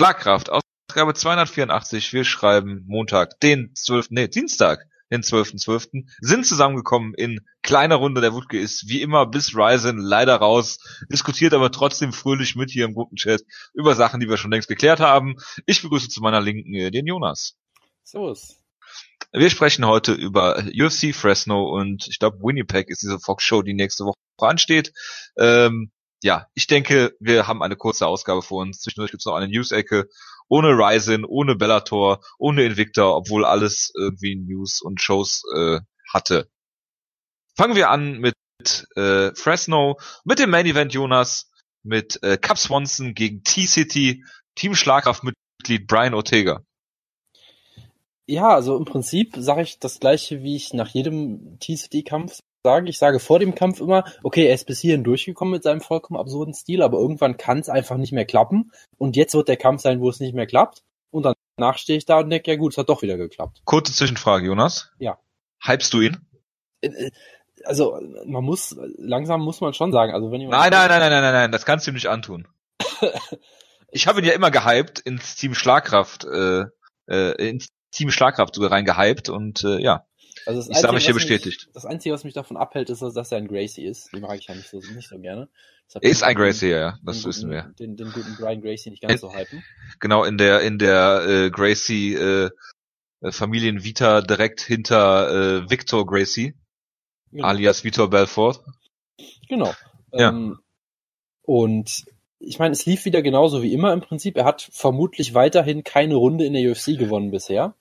Schlagkraft, Ausgabe 284. Wir schreiben Montag, den 12. Nee, Dienstag, den 12.12. sind zusammengekommen in kleiner Runde. Der Wutke ist wie immer bis Ryzen leider raus, diskutiert aber trotzdem fröhlich mit hier im Gruppenchat über Sachen, die wir schon längst geklärt haben. Ich begrüße zu meiner Linken den Jonas. Servus. Wir sprechen heute über UFC Fresno und ich glaube Winnipeg ist diese Fox Show, die nächste Woche ansteht. Ähm, ja, ich denke, wir haben eine kurze Ausgabe vor uns. Zwischendurch gibt es noch eine News-Ecke. Ohne Ryzen, ohne Bellator, ohne Invicta, obwohl alles irgendwie News und Shows äh, hatte. Fangen wir an mit äh, Fresno, mit dem Main Event Jonas, mit äh, Cap Swanson gegen T-City, Team Schlagkraftmitglied Brian Ortega. Ja, also im Prinzip sage ich das gleiche, wie ich nach jedem T-City-Kampf sage. Ich sage vor dem Kampf immer, okay, er ist bis hierhin durchgekommen mit seinem vollkommen absurden Stil, aber irgendwann kann es einfach nicht mehr klappen. Und jetzt wird der Kampf sein, wo es nicht mehr klappt. Und danach stehe ich da und denke, ja gut, es hat doch wieder geklappt. Kurze Zwischenfrage, Jonas. Ja. Hypst du ihn? Äh, äh, also man muss, langsam muss man schon sagen, also wenn jemand... Nein, nein, nein, nein, nein, nein, nein, das kannst du ihm nicht antun. ich habe ihn ja immer gehypt ins Team Schlagkraft, äh, äh, ins Team Schlagkraft sogar reingehypt und äh, ja. Also das ich sage mich hier bestätigt. Mich, das Einzige, was mich davon abhält, ist, dass er ein Gracie ist. Den mag ich ja nicht so, nicht so gerne. Er ist ein Gracie, ja, das wissen wir. Den, den guten Brian Gracie nicht ganz in, so hypen. Genau, in der, in der äh, Gracie äh, Familienvita direkt hinter äh, Victor Gracie, genau. alias Victor Belfort. Genau. Ja. Ähm, und ich meine, es lief wieder genauso wie immer im Prinzip. Er hat vermutlich weiterhin keine Runde in der UFC gewonnen bisher.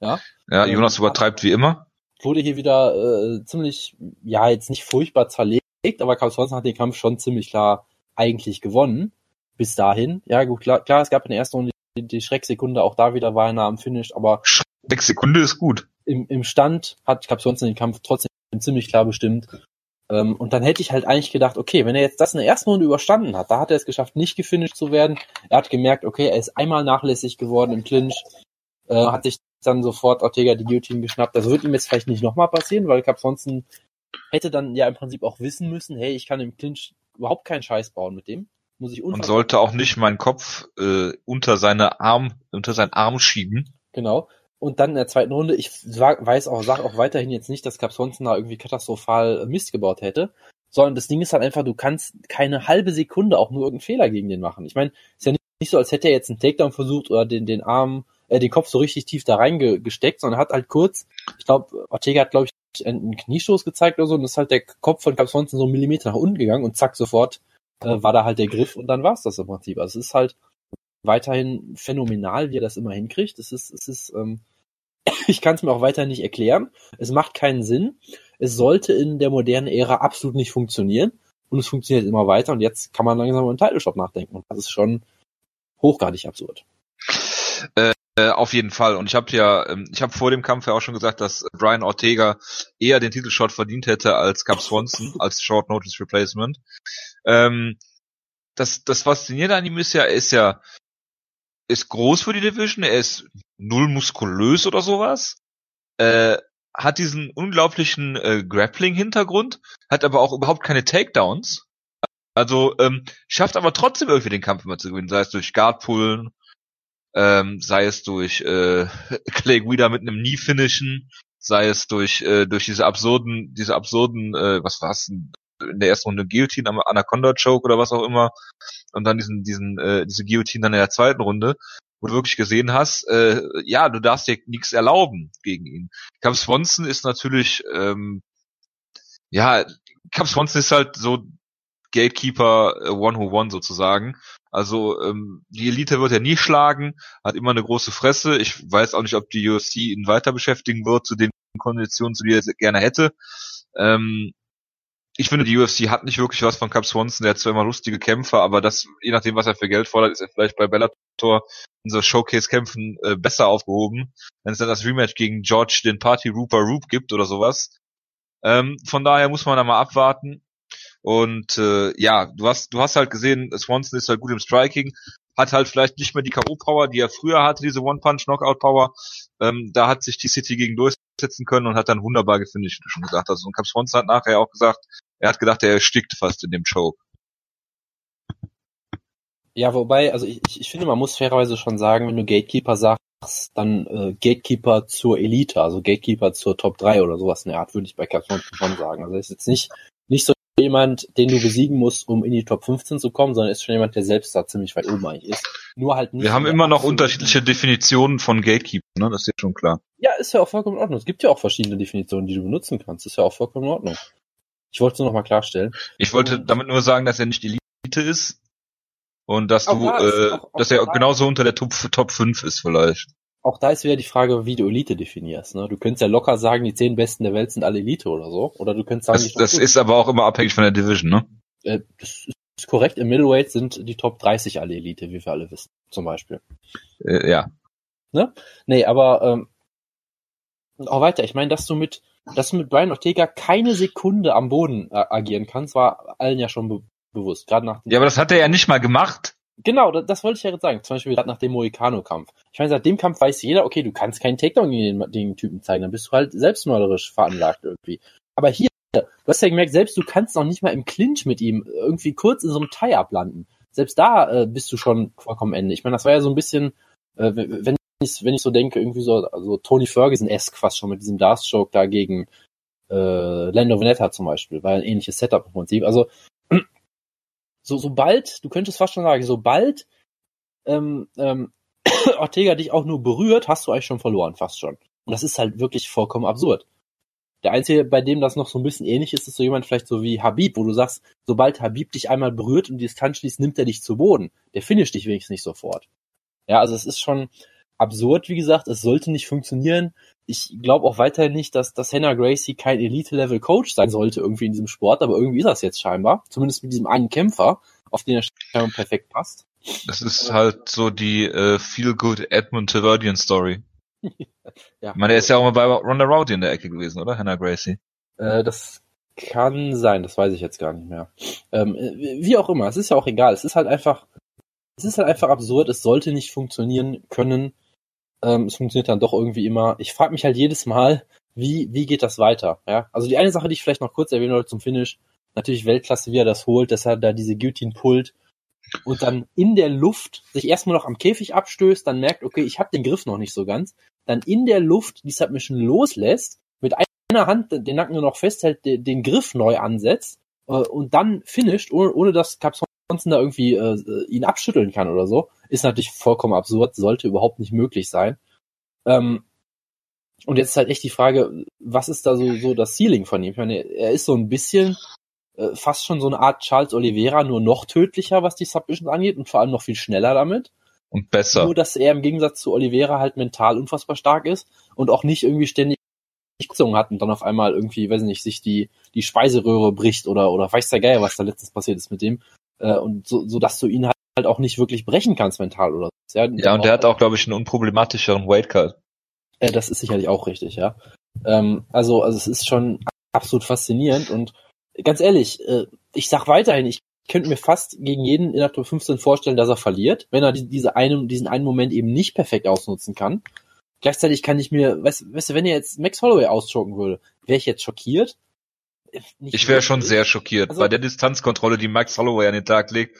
Ja, ja Jonas ähm, übertreibt wie immer. Wurde hier wieder äh, ziemlich, ja, jetzt nicht furchtbar zerlegt, aber Carl Swanson hat den Kampf schon ziemlich klar eigentlich gewonnen. Bis dahin. Ja, gut, klar, klar es gab in der ersten Runde die, die Schrecksekunde, auch da wieder war er nah am Finish, aber. Schrecksekunde ist gut. Im, im Stand hat Cap Swanson den Kampf trotzdem ziemlich klar bestimmt. Ähm, und dann hätte ich halt eigentlich gedacht, okay, wenn er jetzt das in der ersten Runde überstanden hat, da hat er es geschafft, nicht gefinisht zu werden. Er hat gemerkt, okay, er ist einmal nachlässig geworden im Clinch, äh, hat sich dann sofort Ortega die Guillotine geschnappt. Das wird ihm jetzt vielleicht nicht nochmal passieren, weil Cap Sonson hätte dann ja im Prinzip auch wissen müssen, hey, ich kann im Clinch überhaupt keinen Scheiß bauen mit dem. Muss ich Und sollte auch nicht meinen Kopf äh, unter seine Arm, unter seinen Arm schieben. Genau. Und dann in der zweiten Runde, ich weiß auch, sag auch weiterhin jetzt nicht, dass Cap Swanson da irgendwie katastrophal Mist gebaut hätte, sondern das Ding ist halt einfach, du kannst keine halbe Sekunde auch nur irgendeinen Fehler gegen den machen. Ich meine, ist ja nicht, nicht so, als hätte er jetzt einen Takedown versucht oder den, den Arm, äh, den Kopf so richtig tief da reingesteckt, sondern hat halt kurz, ich glaube, Ortega hat, glaube ich, einen Kniestoß gezeigt oder so, und ist halt der Kopf von Cap Swanson so einen Millimeter nach unten gegangen und zack, sofort äh, war da halt der Griff und dann war's das im Prinzip. Also es ist halt weiterhin phänomenal, wie er das immer hinkriegt. Es ist, es ist, ähm, ich kann es mir auch weiterhin nicht erklären. Es macht keinen Sinn. Es sollte in der modernen Ära absolut nicht funktionieren. Und es funktioniert immer weiter. Und jetzt kann man langsam über einen Title Shop nachdenken. Und das ist schon hochgradig absurd. Äh, äh auf jeden Fall. Und ich habe ja, ähm, ich habe vor dem Kampf ja auch schon gesagt, dass Brian Ortega eher den Titelshot verdient hätte als Cap Swanson, als Short Notice Replacement. Ähm, das, das Faszinierende an ihm ist ja, er ist ja ist groß für die Division, er ist null muskulös oder sowas, äh, hat diesen unglaublichen äh, Grappling-Hintergrund, hat aber auch überhaupt keine Takedowns. Also ähm, schafft aber trotzdem irgendwie den Kampf immer zu gewinnen, sei es durch Guardpullen, ähm, sei es durch äh, Clay Guida mit einem Knee-Finishen, sei es durch äh, durch diese absurden, diese absurden, äh, was war's, in der ersten Runde Guillotine am Anaconda Choke oder was auch immer und dann diesen diesen äh, diese Guillotine dann in der zweiten Runde, wo du wirklich gesehen hast, äh, ja, du darfst dir nichts erlauben gegen ihn. Cap Swanson ist natürlich ähm, ja, Cap Swanson ist halt so Gatekeeper äh, One Who One sozusagen. Also ähm, die Elite wird er nie schlagen, hat immer eine große Fresse. Ich weiß auch nicht, ob die UFC ihn weiter beschäftigen wird zu den Konditionen, zu denen er gerne hätte. Ähm, ich finde, die UFC hat nicht wirklich was von Cap Swanson. Der hat zwar immer lustige Kämpfe, aber das, je nachdem, was er für Geld fordert, ist er vielleicht bei Bellator in so Showcase-Kämpfen äh, besser aufgehoben. Wenn es dann das Rematch gegen George, den Party Rooper Roop gibt oder sowas. Ähm, von daher muss man da mal abwarten. Und äh, ja, du hast, du hast halt gesehen, Swanson ist halt gut im Striking, hat halt vielleicht nicht mehr die K.O.-Power, die er früher hatte, diese One-Punch-Knockout-Power. Ähm, da hat sich die City gegen durchsetzen können und hat dann wunderbar gefinisht, wie du schon gesagt hast. Und Cap Swanson hat nachher auch gesagt, er hat gedacht, er erstickt fast in dem Choke. Ja, wobei, also ich, ich finde, man muss fairerweise schon sagen, wenn du Gatekeeper sagst, dann äh, Gatekeeper zur Elite, also Gatekeeper zur Top 3 oder sowas in der Art, würde ich bei Capcom schon sagen. Also ist jetzt nicht, nicht so jemand, den du besiegen musst, um in die Top 15 zu kommen, sondern ist schon jemand, der selbst da ziemlich weit oben eigentlich ist. Nur halt nicht. Wir haben immer noch unterschiedliche Definitionen von Gatekeeper, ne? Das ist ja schon klar. Ja, ist ja auch vollkommen in Ordnung. Es gibt ja auch verschiedene Definitionen, die du benutzen kannst. Ist ja auch vollkommen in Ordnung. Ich wollte es nur noch mal klarstellen. Ich wollte damit nur sagen, dass er nicht Elite ist und dass Auch du, da ist- äh, auch- auch dass er genauso unter der Top, Top 5 ist vielleicht. Auch da ist wieder die Frage, wie du Elite definierst. Ne? Du könntest ja locker sagen, die zehn Besten der Welt sind alle Elite oder so. Oder du könntest sagen, Das, das 5. ist aber auch immer abhängig von der Division, ne? äh, das ist korrekt. Im Middleweight sind die Top 30 alle Elite, wie wir alle wissen, zum Beispiel. Äh, ja. Nee, aber ähm, auch weiter. Ich meine, dass du mit, dass du mit Brian Ortega keine Sekunde am Boden äh, agieren kannst, war allen ja schon be bewusst. Gerade nach Ja, aber das hat er ja nicht mal gemacht. Genau, das, das wollte ich ja jetzt sagen. Zum Beispiel gerade nach dem Moicano-Kampf. Ich meine, seit dem Kampf weiß jeder, okay, du kannst keinen Takedown gegen den, den Typen zeigen, dann bist du halt selbstmörderisch veranlagt irgendwie. Aber hier, du hast ja gemerkt, selbst du kannst noch nicht mal im Clinch mit ihm irgendwie kurz in so einem Tie-Up landen. Selbst da äh, bist du schon vollkommen Ende. Ich meine, das war ja so ein bisschen, äh, wenn ich, wenn ich so denke, irgendwie so, also Tony Ferguson-esque fast schon mit diesem Dark-Stroke da gegen äh, Lando Veneta zum Beispiel, war ein ähnliches Setup im Prinzip. Also so sobald, du könntest fast schon sagen, sobald ähm, ähm, Ortega dich auch nur berührt, hast du eigentlich schon verloren, fast schon. Und das ist halt wirklich vollkommen absurd. Der einzige, bei dem das noch so ein bisschen ähnlich ist, ist so jemand vielleicht so wie Habib, wo du sagst, sobald Habib dich einmal berührt und die Distanz schließt, nimmt er dich zu Boden. Der finisht dich wenigstens nicht sofort. Ja, also es ist schon absurd, wie gesagt, es sollte nicht funktionieren. Ich glaube auch weiterhin nicht, dass, dass Hannah Gracie kein Elite-Level-Coach sein sollte irgendwie in diesem Sport, aber irgendwie ist das jetzt scheinbar. Zumindest mit diesem einen Kämpfer, auf den er scheinbar perfekt passt. Das ist halt so die äh, Feel-Good Edmund Taverdian Story. Ja. Ich meine, er ist ja auch mal bei Ronda Rousey in der Ecke gewesen, oder? Hannah Gracie. Äh, das kann sein, das weiß ich jetzt gar nicht mehr. Ähm, äh, wie auch immer, es ist ja auch egal. Es ist halt einfach, es ist halt einfach absurd. Es sollte nicht funktionieren können. Ähm, es funktioniert dann doch irgendwie immer. Ich frage mich halt jedes Mal, wie wie geht das weiter? Ja, also die eine Sache, die ich vielleicht noch kurz erwähnen wollte zum Finish, natürlich Weltklasse, wie er das holt, dass er da diese Guillotine pullt und dann in der Luft sich erstmal noch am Käfig abstößt, dann merkt, okay, ich habe den Griff noch nicht so ganz, dann in der Luft die Submission loslässt, mit einer Hand den Nacken nur noch festhält, den, Griff neu ansetzt äh, und dann finisht, ohne, ohne dass Cap Swanson da irgendwie äh, ihn abschütteln kann oder so, ist natürlich vollkommen absurd, sollte überhaupt nicht möglich sein. Ähm, und jetzt ist halt echt die Frage, was ist da so, so das Ceiling von ihm? Ich meine, er ist so ein bisschen äh, fast schon so eine Art Charles Oliveira, nur noch tödlicher, was die Submissions angeht und vor allem noch viel schneller damit. Und besser. Nur, dass er im Gegensatz zu Oliveira halt mental unfassbar stark ist und auch nicht irgendwie ständig Kurzungen hat und dann auf einmal irgendwie, weiß nicht, sich die, die Speiseröhre bricht oder, oder weiß der Geier, was da letztens passiert ist mit dem. Äh, und so, so dass du ihn halt, halt auch nicht wirklich brechen kannst mental oder so. Ja, Ja, und der hat auch, glaube ich, einen unproblematischeren Weightcut. äh, das ist sicherlich auch richtig, ja. Ähm, also, also es ist schon absolut faszinierend und ganz ehrlich, äh, ich sag weiterhin, ich könnte mir fast gegen jeden in der Top 15 vorstellen, dass er verliert, wenn er die, diese einen, diesen einen Moment eben nicht perfekt ausnutzen kann. Gleichzeitig kann ich mir, weißt, weißt du, wenn er jetzt Max Holloway ausschocken würde, wäre ich jetzt schockiert? Ich wäre schon sehr schockiert. Also- Bei der Distanzkontrolle, die Max Holloway an den Tag legt,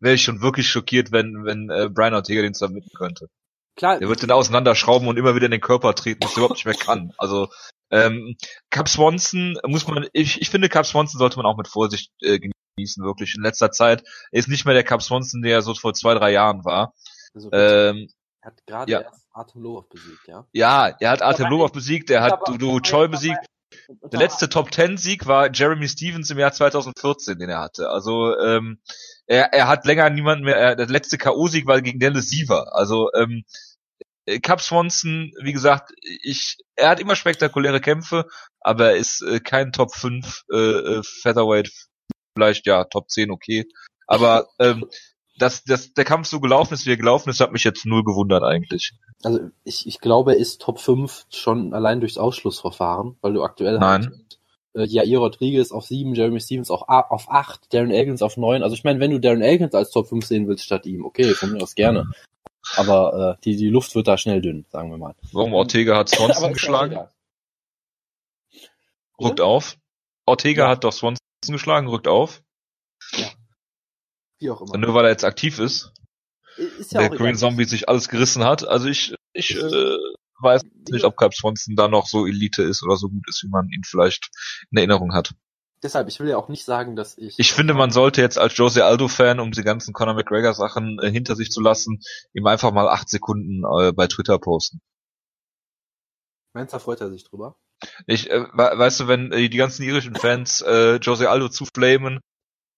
wäre ich schon wirklich schockiert, wenn, wenn äh, Brian Ortega den submitten könnte. Klar, Der wird den auseinanderschrauben und immer wieder in den Körper treten, was er überhaupt nicht mehr kann. Also ähm, Cap Swanson muss man, ich, ich finde, Cap Swanson sollte man auch mit Vorsicht äh, genießen, wirklich. In letzter Zeit Er ist nicht mehr der Cap Swanson, der so vor zwei, drei Jahren war. also, Ähm, er hat gerade ja. erst Artem Lobov besiegt, ja. ja, er hat Artem Lobov besiegt, er hat Dudu Choi besiegt. Der letzte Top Ten Sieg war Jeremy Stevens im Jahr 2014, den er hatte. Also ähm, er, er hat länger niemanden mehr. Er, der letzte KO Sieg war gegen Dennis Siever. Also ähm, äh, Cap Swanson, wie gesagt, ich er hat immer spektakuläre Kämpfe, aber er ist äh, kein Top 5 äh, äh, Featherweight, vielleicht ja Top 10 okay, aber ähm, dass, dass der Kampf so gelaufen ist, wie er gelaufen ist, hat mich jetzt null gewundert eigentlich. Also ich, ich glaube, er ist Top 5 schon allein durchs Ausschlussverfahren, weil du aktuell Nein. halt äh, Jair Rodriguez auf 7, Jeremy Stevens auch a- auf 8, Darren Elkins auf 9. Also ich meine, wenn du Darren Elkins als Top 5 sehen willst statt ihm, okay, von mir aus gerne. Aber äh, die, die Luft wird da schnell dünn, sagen wir mal. Warum Ortega hat Swanson geschlagen? Rückt auf. Ortega Ja. hat doch Swanson geschlagen, rückt auf. Wie auch immer. Nur weil er jetzt aktiv ist. Ist ja der Green egal. Zombie sich alles gerissen hat. Also ich, ich äh, weiß nicht, ob Cap Swanson da noch so Elite ist oder so gut ist, wie man ihn vielleicht in Erinnerung hat. Deshalb, ich will ja auch nicht sagen, dass ich. Ich finde, man sollte jetzt als Jose Aldo-Fan, um die ganzen Conor McGregor-Sachen äh, hinter sich zu lassen, ihm einfach mal acht Sekunden äh, bei Twitter posten. Meinst du, freut er sich drüber? Ich, äh, we- weißt du, wenn äh, die ganzen irischen Fans äh, Jose Aldo zuflamen,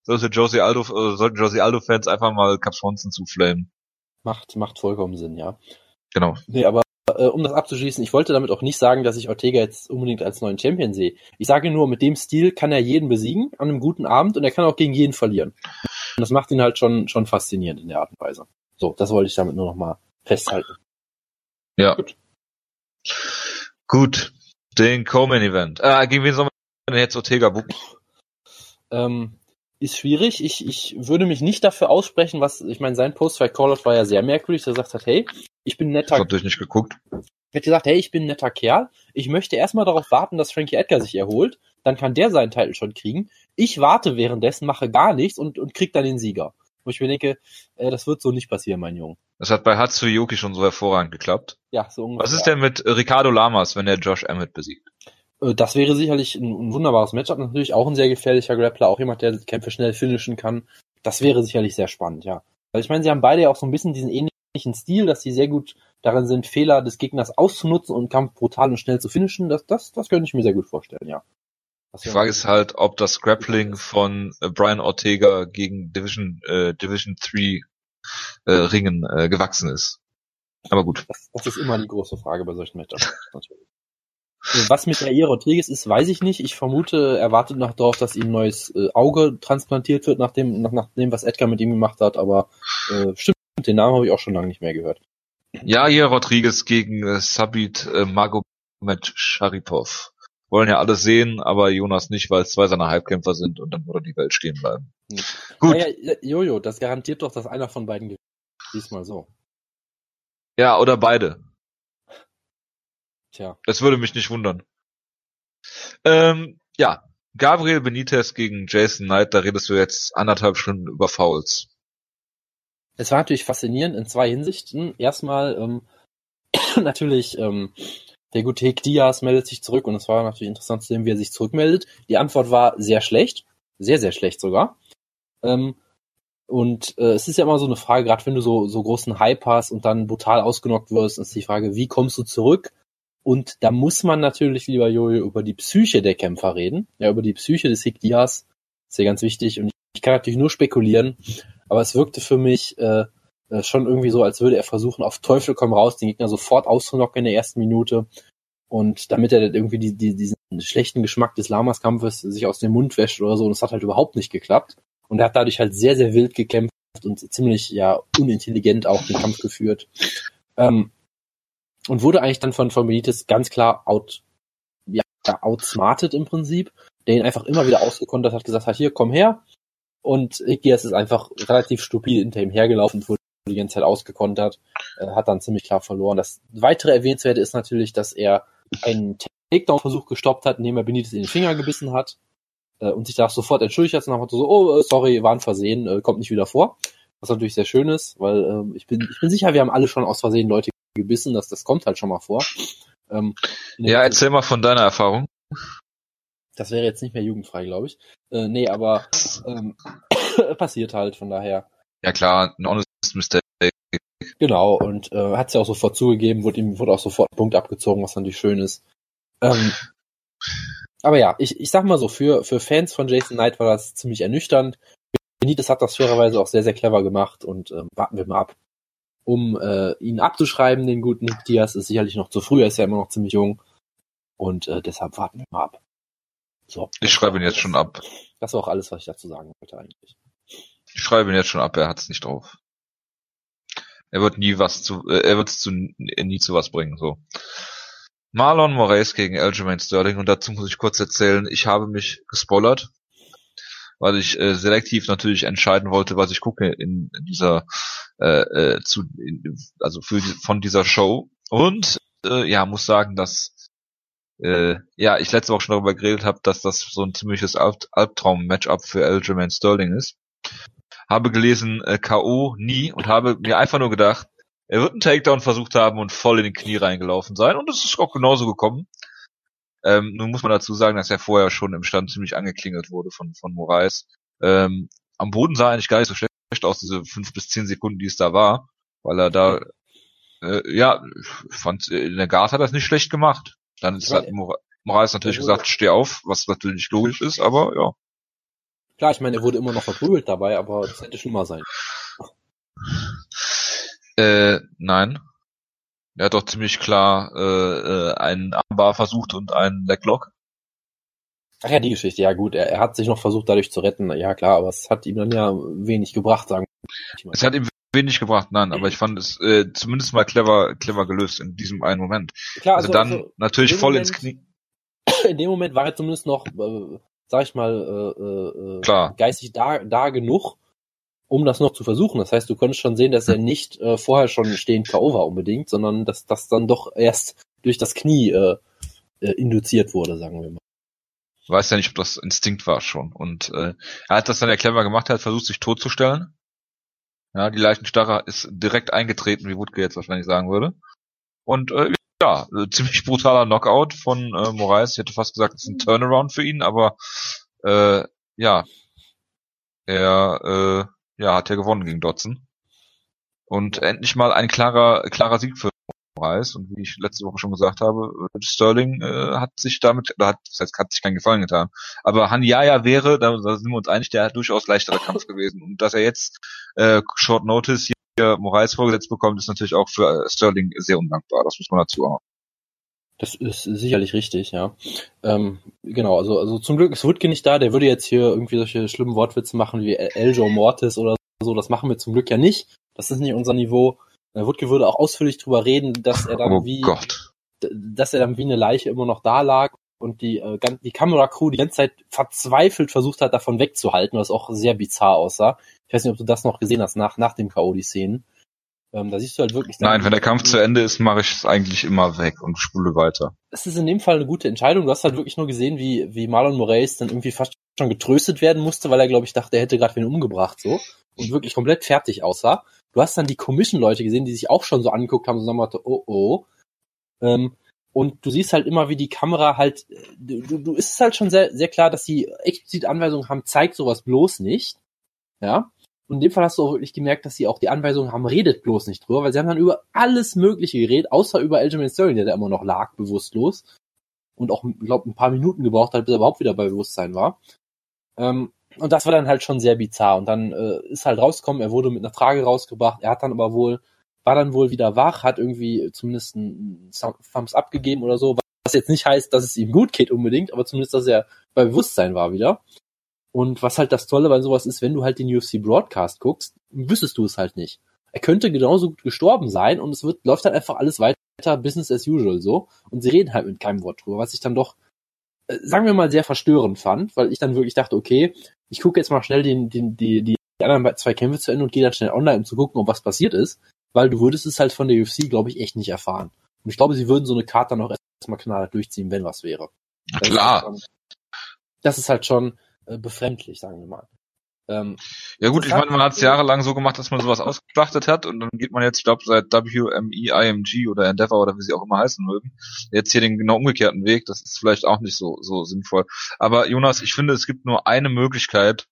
sollte Jose Aldo, äh, sollten Jose Aldo-Fans einfach mal Cap Swanson zuflamen. Macht, macht vollkommen Sinn, ja. Genau. Nee, aber äh, um das abzuschließen, ich wollte damit auch nicht sagen, dass ich Ortega jetzt unbedingt als neuen Champion sehe. Ich sage nur, mit dem Stil kann er jeden besiegen an einem guten Abend und er kann auch gegen jeden verlieren. Und das macht ihn halt schon, schon faszinierend in der Art und Weise. So, das wollte ich damit nur noch mal festhalten. Ja. Gut. Gut. Den Co-Main Event. Äh, gegen wen soll man denn jetzt Ortega buchen? Ähm, ist schwierig. Ich, ich würde mich nicht dafür aussprechen, was, ich meine, sein Post-Fight Callout war ja sehr merkwürdig. Der gesagt hat, hey, ich bin netter hab natürlich nicht geguckt. Er hat gesagt, hey, ich bin ein netter Kerl. Ich möchte erstmal darauf warten, dass Frankie Edgar sich erholt. Dann kann der seinen Titel schon kriegen. Ich warte währenddessen, mache gar nichts und, und krieg dann den Sieger. Wo ich mir denke, äh, das wird so nicht passieren, mein Junge. Das hat bei Hatsuyuki schon so hervorragend geklappt. Ja, so ungefähr. Was ist denn mit Ricardo Lamas, wenn er Josh Emmett besiegt? Äh, Das wäre sicherlich ein, ein wunderbares Matchup. Natürlich auch ein sehr gefährlicher Grappler, auch jemand, der Kämpfe schnell finishen kann. Das wäre sicherlich sehr spannend, ja. Also ich meine, sie haben beide ja auch so ein bisschen diesen ähnlichen Stil, dass sie sehr gut darin sind, Fehler des Gegners auszunutzen und Kampf brutal und schnell zu finishen. Das, das, das könnte ich mir sehr gut vorstellen, ja. Das Die Frage ist halt, ob das Grappling von äh, Brian Ortega gegen Division äh, Division 3 äh, Ringen äh, gewachsen ist. Aber gut. Das, das ist immer die große Frage bei solchen Matchups. natürlich. Was mit der Rodriguez ist, weiß ich nicht. Ich vermute, er wartet noch darauf, dass ihm ein neues äh, Auge transplantiert wird, nach dem, nach, nach dem, was Edgar mit ihm gemacht hat. Aber äh, stimmt, den Namen habe ich auch schon lange nicht mehr gehört. Ja, hier Rodriguez gegen äh, Sabit äh, Magomed Sharipov. Wollen ja alle sehen, aber Jonas nicht, weil es zwei seiner Halbkämpfer sind und dann würde die Welt stehen bleiben. Hm. Gut. Naja, ja, Jojo, das garantiert doch, dass einer von beiden gewinnt. Diesmal so. Ja, oder beide. Tja. Das würde mich nicht wundern. Ähm, ja, Gabriel Benitez gegen Jason Knight, da redest du jetzt anderthalb Stunden über Fouls. Es war natürlich faszinierend in zwei Hinsichten. Erstmal ähm, natürlich ähm, der gute Hick Diaz meldet sich zurück und es war natürlich interessant zu sehen, wie er sich zurückmeldet. Die Antwort war sehr schlecht, sehr sehr schlecht sogar. Ähm, und äh, es ist ja immer so eine Frage, gerade wenn du so so großen Hype hast und dann brutal ausgenockt wirst, ist die Frage, wie kommst du zurück? Und da muss man natürlich, lieber Jojo, über die Psyche der Kämpfer reden. Ja, über die Psyche des Hick Diaz. Ist ja ganz wichtig. Und ich kann natürlich nur spekulieren, aber es wirkte für mich äh, äh, schon irgendwie so, als würde er versuchen, auf Teufel komm raus, den Gegner sofort auszunocken in der ersten Minute. Und damit er irgendwie die, die, diesen schlechten Geschmack des Lamas-Kampfes sich aus dem Mund wäscht oder so. Und es hat halt überhaupt nicht geklappt. Und er hat dadurch halt sehr, sehr wild gekämpft und ziemlich ja unintelligent auch den Kampf geführt. Ähm, und wurde eigentlich dann von, Benitez ganz klar out, ja, outsmarted im Prinzip, der ihn einfach immer wieder ausgekontert hat, gesagt hat, hier, komm her. Und Igias ist einfach relativ stupide hinter ihm hergelaufen, wurde die ganze Zeit ausgekontert, äh, hat dann ziemlich klar verloren. Das weitere Erwähnenswerte ist natürlich, dass er einen Takedown-Versuch gestoppt hat, indem er Benitez in den Finger gebissen hat äh, und sich da sofort entschuldigt hat und dann hat so, oh, äh, sorry, war ein Versehen, kommt nicht wieder vor. Was natürlich sehr schön ist, weil ähm, ich bin ich bin sicher, wir haben alle schon aus Versehen Leute gebissen, das, das kommt halt schon mal vor. Ähm, Ja, erzähl mal von deiner Erfahrung. das wäre jetzt nicht mehr jugendfrei, glaube ich. Äh, nee, aber ähm, passiert halt, von daher. Ja klar, ein honest mistake. Genau, und äh, hat es ja auch sofort zugegeben, wurde ihm wurde auch sofort ein Punkt abgezogen, was natürlich schön ist. Ähm, aber ja, ich, ich sag mal so, für, für Fans von Jason Knight war das ziemlich ernüchternd. Benitez hat das fairerweise auch sehr, sehr clever gemacht und ähm, warten wir mal ab. Um äh, ihn abzuschreiben, den guten Diaz, ist sicherlich noch zu früh, er ist ja immer noch ziemlich jung. Und äh, deshalb warten wir mal ab. So. Ich schreibe ihn jetzt schon ab. Das war auch alles, was ich dazu sagen wollte eigentlich. Ich schreibe ihn jetzt schon ab, er hat es nicht drauf. Er wird nie was zu, äh, er wird zu, nie zu was bringen, so. Marlon Moraes gegen Aljamain Sterling und dazu muss ich kurz erzählen, ich habe mich gespoilert, weil ich äh, selektiv natürlich entscheiden wollte, was ich gucke in, in dieser äh, äh, zu also für von dieser Show und äh, ja muss sagen, dass äh, ja ich letzte Woche schon darüber geredet habe, dass das so ein ziemliches Alb Albtraum-Matchup für Aljamain Sterling ist. habe gelesen äh, K.O. nie und habe mir einfach nur gedacht, er wird einen Takedown versucht haben und voll in den Knie reingelaufen sein und es ist auch genauso gekommen. Ähm, nun muss man dazu sagen, dass er vorher schon im Stand ziemlich angeklingelt wurde von, von Moraes. Ähm, am Boden sah er eigentlich gar nicht so schlecht aus, diese fünf bis zehn Sekunden, die es da war, weil er da, äh, ja, fand, in der Guard hat er es nicht schlecht gemacht. Dann ist halt Mora Moraes natürlich gesagt, steh auf, was natürlich logisch ist, aber ja. Klar, ich meine, er wurde immer noch verprügelt dabei, aber das hätte schlimmer sein. Äh, nein. Er hat doch ziemlich klar äh, äh, einen Armbar versucht und einen Leglock. Ach ja, die Geschichte, ja gut, er, er hat sich noch versucht dadurch zu retten, ja klar, aber es hat ihm dann ja wenig gebracht, sagen wir. Es hat ihm wenig gebracht, nein, aber ich fand es äh, zumindest mal clever, clever gelöst in diesem einen Moment. Klar, also, also dann also natürlich voll Moment, ins Knie. In dem Moment war er zumindest noch, äh, sag ich mal, äh, äh, Klar. geistig da, da genug, um das noch zu versuchen. Das heißt, du konntest schon sehen, dass er nicht äh, vorher schon stehend K.O. war unbedingt, sondern dass das dann doch erst durch das Knie äh, äh, induziert wurde, sagen wir mal. Weiß ja nicht, ob das Instinkt war schon. Und äh, er hat das dann ja clever gemacht, er hat versucht, sich totzustellen. Ja, die Leichenstarre ist direkt eingetreten, wie Wutke jetzt wahrscheinlich sagen würde. Und äh, ja, äh, ziemlich brutaler Knockout von äh, Moraes. Ich hätte fast gesagt, es ist ein Turnaround für ihn, aber äh, ja, er äh, ja, hat er gewonnen gegen Dotson. Und endlich mal ein klarer, klarer Sieg für Moraes. Und wie ich letzte Woche schon gesagt habe, Sterling äh, hat sich damit, oder hat, das heißt, hat sich keinen Gefallen getan. Aber Hanyaya wäre, da, da sind wir uns einig, der hat durchaus leichterer Kampf gewesen. Und dass er jetzt äh, Short Notice hier Moraes vorgesetzt bekommt, ist natürlich auch für Sterling sehr undankbar. Das muss man dazu auch. Das ist sicherlich richtig, ja. Ähm, genau, also, also zum Glück ist Woodke nicht da, der würde jetzt hier irgendwie solche schlimmen Wortwitze machen wie Eljo Mortis oder so, das machen wir zum Glück ja nicht. Das ist nicht unser Niveau. Woodke würde auch ausführlich drüber reden, dass er dann oh wie Gott. dass er dann wie eine Leiche immer noch da lag und die, äh, die Kameracrew die ganze Zeit verzweifelt versucht hat, davon wegzuhalten, was auch sehr bizarr aussah. Ich weiß nicht, ob du das noch gesehen hast nach, nach dem K.O. die Szenen. Ähm, da siehst du halt wirklich. Nein, wenn der Kampf zu Ende ist, mache ich es eigentlich immer weg und spule weiter. Es ist in dem Fall eine gute Entscheidung. Du hast halt wirklich nur gesehen, wie, wie Marlon Moraes dann irgendwie fast schon getröstet werden musste, weil er, glaube ich, dachte, er hätte gerade wen umgebracht, so. Und wirklich komplett fertig aussah. Du hast dann die Commission-Leute gesehen, die sich auch schon so angeguckt haben, so sagen oh oh. Ähm, und du siehst halt immer, wie die Kamera halt, du, du ist es halt schon sehr, sehr klar, dass sie explizit Anweisungen haben, zeigt sowas bloß nicht. Ja. Und in dem Fall hast du auch wirklich gemerkt, dass sie auch die Anweisungen haben, redet bloß nicht drüber, weil sie haben dann über alles Mögliche geredet, außer über Aljamain Sterling, der da immer noch lag, bewusstlos. Und auch, glaube ein paar Minuten gebraucht hat, bis er überhaupt wieder bei Bewusstsein war. Ähm, und das war dann halt schon sehr bizarr. Und dann äh, ist halt rausgekommen, er wurde mit einer Trage rausgebracht, er hat dann aber wohl, war dann wohl wieder wach, hat irgendwie zumindest einen Thumbs abgegeben oder so, was jetzt nicht heißt, dass es ihm gut geht unbedingt, aber zumindest, dass er bei Bewusstsein war wieder. Und was halt das Tolle bei sowas ist, wenn du halt den UFC Broadcast guckst, wüsstest du es halt nicht. Er könnte genauso gut gestorben sein und es wird, läuft halt einfach alles weiter, Business as usual so. Und sie reden halt mit keinem Wort drüber, was ich dann doch, äh, sagen wir mal, sehr verstörend fand, weil ich dann wirklich dachte, okay, ich gucke jetzt mal schnell den, den, die, die anderen zwei Kämpfe zu Ende und gehe dann schnell online, um zu gucken, ob was passiert ist, weil du würdest es halt von der UFC, glaube ich, echt nicht erfahren. Und ich glaube, sie würden so eine Karte dann auch erstmal knallhart durchziehen, wenn was wäre. Das Klar. Ist halt das ist halt schon, äh, befremdlich, sagen wir mal. Ähm, ja gut, ich meine, man hat es jahrelang so gemacht, dass man sowas ausgeschlachtet hat und dann geht man jetzt, ich glaube, seit WME, IMG oder Endeavor oder wie sie auch immer heißen mögen, jetzt hier den genau umgekehrten Weg. Das ist vielleicht auch nicht so, so sinnvoll. Aber Jonas, ich finde, es gibt nur eine Möglichkeit,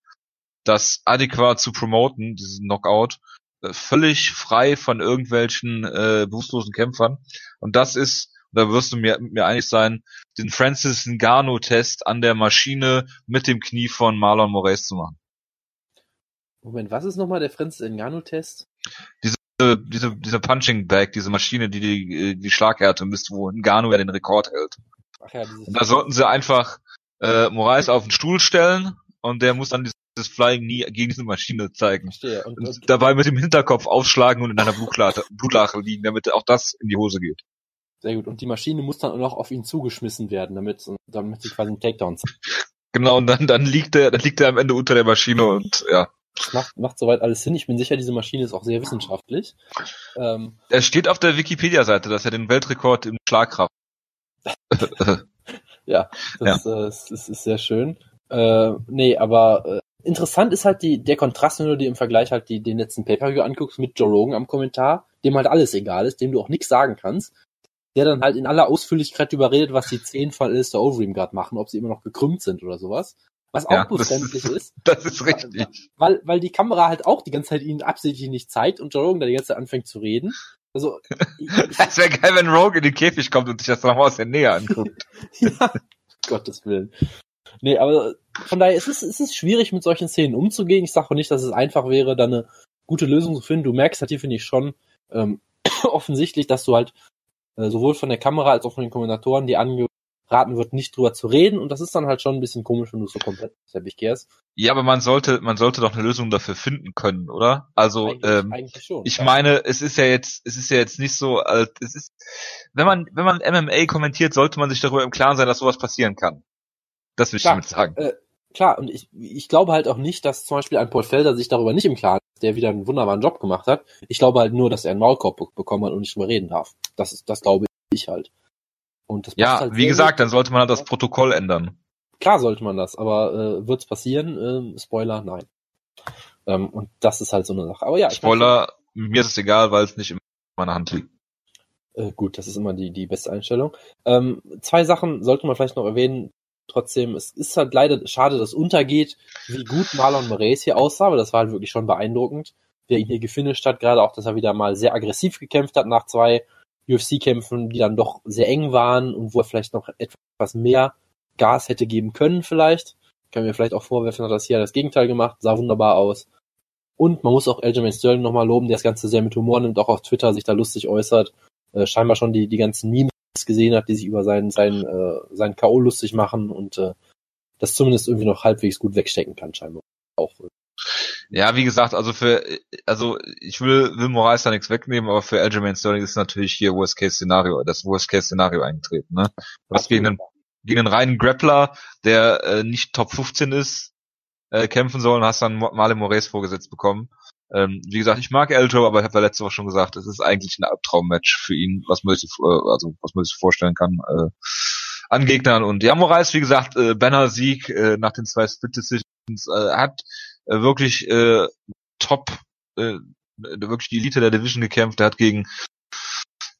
das adäquat zu promoten, diesen Knockout, äh, völlig frei von irgendwelchen äh, bewusstlosen Kämpfern. Und das ist da wirst du mir, mir einig sein, den Francis Ngannou-Test an der Maschine mit dem Knie von Marlon Moraes zu machen. Moment, was ist nochmal der Francis Ngannou-Test? Diese, diese, diese Punching Bag, diese Maschine, die die, die Schlaghärte misst, wo Ngannou ja den Rekord hält. Ach ja, dieses und da sollten sie einfach äh, Moraes auf den Stuhl stellen und der muss dann dieses Flying Knee gegen diese Maschine zeigen. Verstehe. Und, und dabei mit dem Hinterkopf aufschlagen und in einer Blutlache, Blutlache liegen, damit auch das in die Hose geht. Sehr gut. Und die Maschine muss dann auch noch auf ihn zugeschmissen werden, damit, damit sie quasi einen Takedown zeigt. Genau, und dann, dann liegt er, dann liegt er am Ende unter der Maschine und ja. Macht, macht soweit alles Sinn. Ich bin sicher, diese Maschine ist auch sehr wissenschaftlich. Ähm, es steht auf der Wikipedia-Seite, dass er den Weltrekord im Schlagkraft. ja, das, ja. Äh, ist, ist, sehr schön. Äh, nee, aber äh, interessant ist halt die, der Kontrast, wenn du dir im Vergleich halt die, den letzten Pay-Per-View anguckst mit Joe Rogan am Kommentar, dem halt alles egal ist, dem du auch nichts sagen kannst, der dann halt in aller Ausführlichkeit überredet, was die Zehen von Alistair Overeem gerade machen, ob sie immer noch gekrümmt sind oder sowas. Was auch ja, befremdlich ist, ist. Das ist richtig. Weil, weil die Kamera halt auch die ganze Zeit ihn absichtlich nicht zeigt und Joe Rogan da die ganze Zeit anfängt zu reden. Also, das wäre geil, wenn Rogue in den Käfig kommt und sich das nochmal aus der Nähe anguckt. ja, Gottes Willen. Nee, aber von daher ist es, ist es schwierig, mit solchen Szenen umzugehen. Ich sage auch nicht, dass es einfach wäre, da eine gute Lösung zu finden. Du merkst halt hier, finde ich, schon ähm, offensichtlich, dass du halt äh, sowohl von der Kamera als auch von den Kommentatoren die angeraten wird, nicht drüber zu reden. Und das ist dann halt schon ein bisschen komisch, wenn du so komplett Teppich gehst. Ja, aber man sollte, man sollte doch eine Lösung dafür finden können, oder? Also, eigentlich, ähm, eigentlich schon, ich ja. meine, es ist ja jetzt, es ist ja jetzt nicht so, äh, es ist, wenn man, wenn man MMA kommentiert, sollte man sich darüber im Klaren sein, dass sowas passieren kann. Das will ich damit sagen. Äh, klar, und ich, ich glaube halt auch nicht, dass zum Beispiel ein Paul Felder sich darüber nicht im Klaren ist, der wieder einen wunderbaren Job gemacht hat. Ich glaube halt nur, dass er einen Maulkorb bekommen hat und nicht drüber reden darf. Das ist, das glaube ich halt. Und das ja, halt wie gesagt, gut. dann sollte man halt das Protokoll ändern. Klar sollte man das, aber äh, wird's passieren? Ähm, Spoiler, nein. Ähm, und das ist halt so eine Sache. Aber ja, Spoiler, mir ist es egal, weil es nicht in meiner Hand liegt. Äh, gut, das ist immer die, die beste Einstellung. Ähm, zwei Sachen sollte man vielleicht noch erwähnen, trotzdem, es ist halt leider schade, dass untergeht, wie gut Marlon Moraes hier aussah, aber das war halt wirklich schon beeindruckend, wer ihn hier gefinisht hat, gerade auch, dass er wieder mal sehr aggressiv gekämpft hat nach zwei UFC-Kämpfen, die dann doch sehr eng waren und wo er vielleicht noch etwas mehr Gas hätte geben können vielleicht. Können wir vielleicht auch vorwerfen, hat das hier das Gegenteil gemacht, sah wunderbar aus. Und man muss auch Aljamain Sterling nochmal loben, der das Ganze sehr mit Humor nimmt, auch auf Twitter sich da lustig äußert. Äh, scheinbar schon die, die ganzen Memes gesehen hat, die sich über seinen, seinen, äh, seinen K.O. lustig machen und äh, das zumindest irgendwie noch halbwegs gut wegstecken kann, scheinbar. Auch. Ja, wie gesagt, also für, also ich will, will Moraes da nichts wegnehmen, aber für Aljamain Sterling ist natürlich hier Worst-Case-Szenario, das Worst-Case-Szenario eingetreten, ne? Was gegen einen, gegen einen reinen Grappler, der äh, nicht Top 15 ist, äh, kämpfen soll und hast dann Male Moraes vorgesetzt bekommen. Ähm, wie gesagt, ich mag Eljo, aber ich habe ja letzte Woche schon gesagt, es ist eigentlich ein Albtraum-Match für ihn, was man sich, äh, also was man sich vorstellen kann äh, an Gegnern. Und ja, Moraes, wie gesagt, äh, Banner-Sieg äh, nach den zwei Split Decisions äh, hat äh, wirklich äh, top, äh, wirklich die Elite der Division gekämpft. Er hat gegen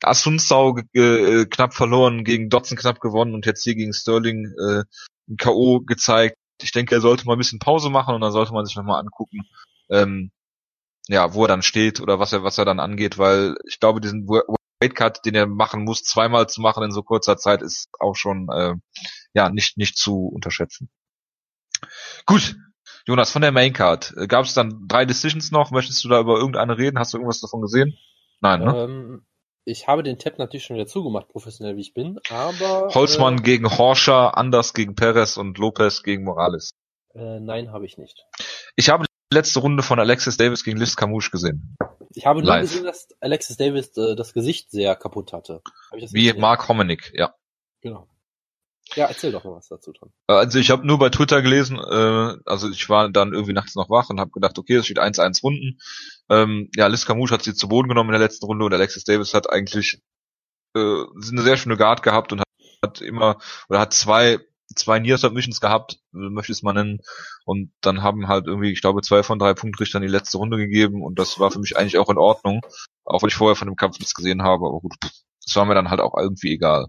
Asunsau äh, knapp verloren, gegen Dotson knapp gewonnen und jetzt hier gegen Sterling äh, ein K.O. gezeigt. Ich denke, er sollte mal ein bisschen Pause machen und dann sollte man sich nochmal angucken, ähm, ja, wo er dann steht oder was er, was er dann angeht, weil ich glaube, diesen Weight Cut, den er machen muss, zweimal zu machen in so kurzer Zeit, ist auch schon äh, ja nicht nicht zu unterschätzen. Gut, Jonas, von der Main Card, äh, gab es dann drei Decisions noch? Möchtest du da über irgendeine reden? Hast du irgendwas davon gesehen? Nein, ne? Ähm, ich habe den Tab natürlich schon wieder zugemacht, professionell wie ich bin, aber... Holzmann äh, gegen Horscher, Anders gegen Perez und Lopez gegen Morales. Äh, nein, habe ich nicht. Ich habe letzte Runde von Alexis Davis gegen Liz Camouche gesehen. Ich habe nur Live. gesehen, dass Alexis Davis äh, das Gesicht sehr kaputt hatte. Wie Mark Hominick, ja. Genau. Ja, erzähl doch mal was dazu dran. Also ich habe nur bei Twitter gelesen, äh, also ich war dann irgendwie nachts noch wach und habe gedacht, okay, es steht 1-1 Runden. Ähm, ja, Liz Camouche hat sie zu Boden genommen in der letzten Runde und Alexis Davis hat eigentlich äh, eine sehr schöne Guard gehabt und hat, hat immer oder hat zwei zwei Near Submissions gehabt, möchte ich es mal nennen. Und dann haben halt irgendwie, ich glaube, zwei von drei Punktrichtern die letzte Runde gegeben und das war für mich eigentlich auch in Ordnung. Auch wenn ich vorher von dem Kampf nichts gesehen habe, aber gut, das war mir dann halt auch irgendwie egal.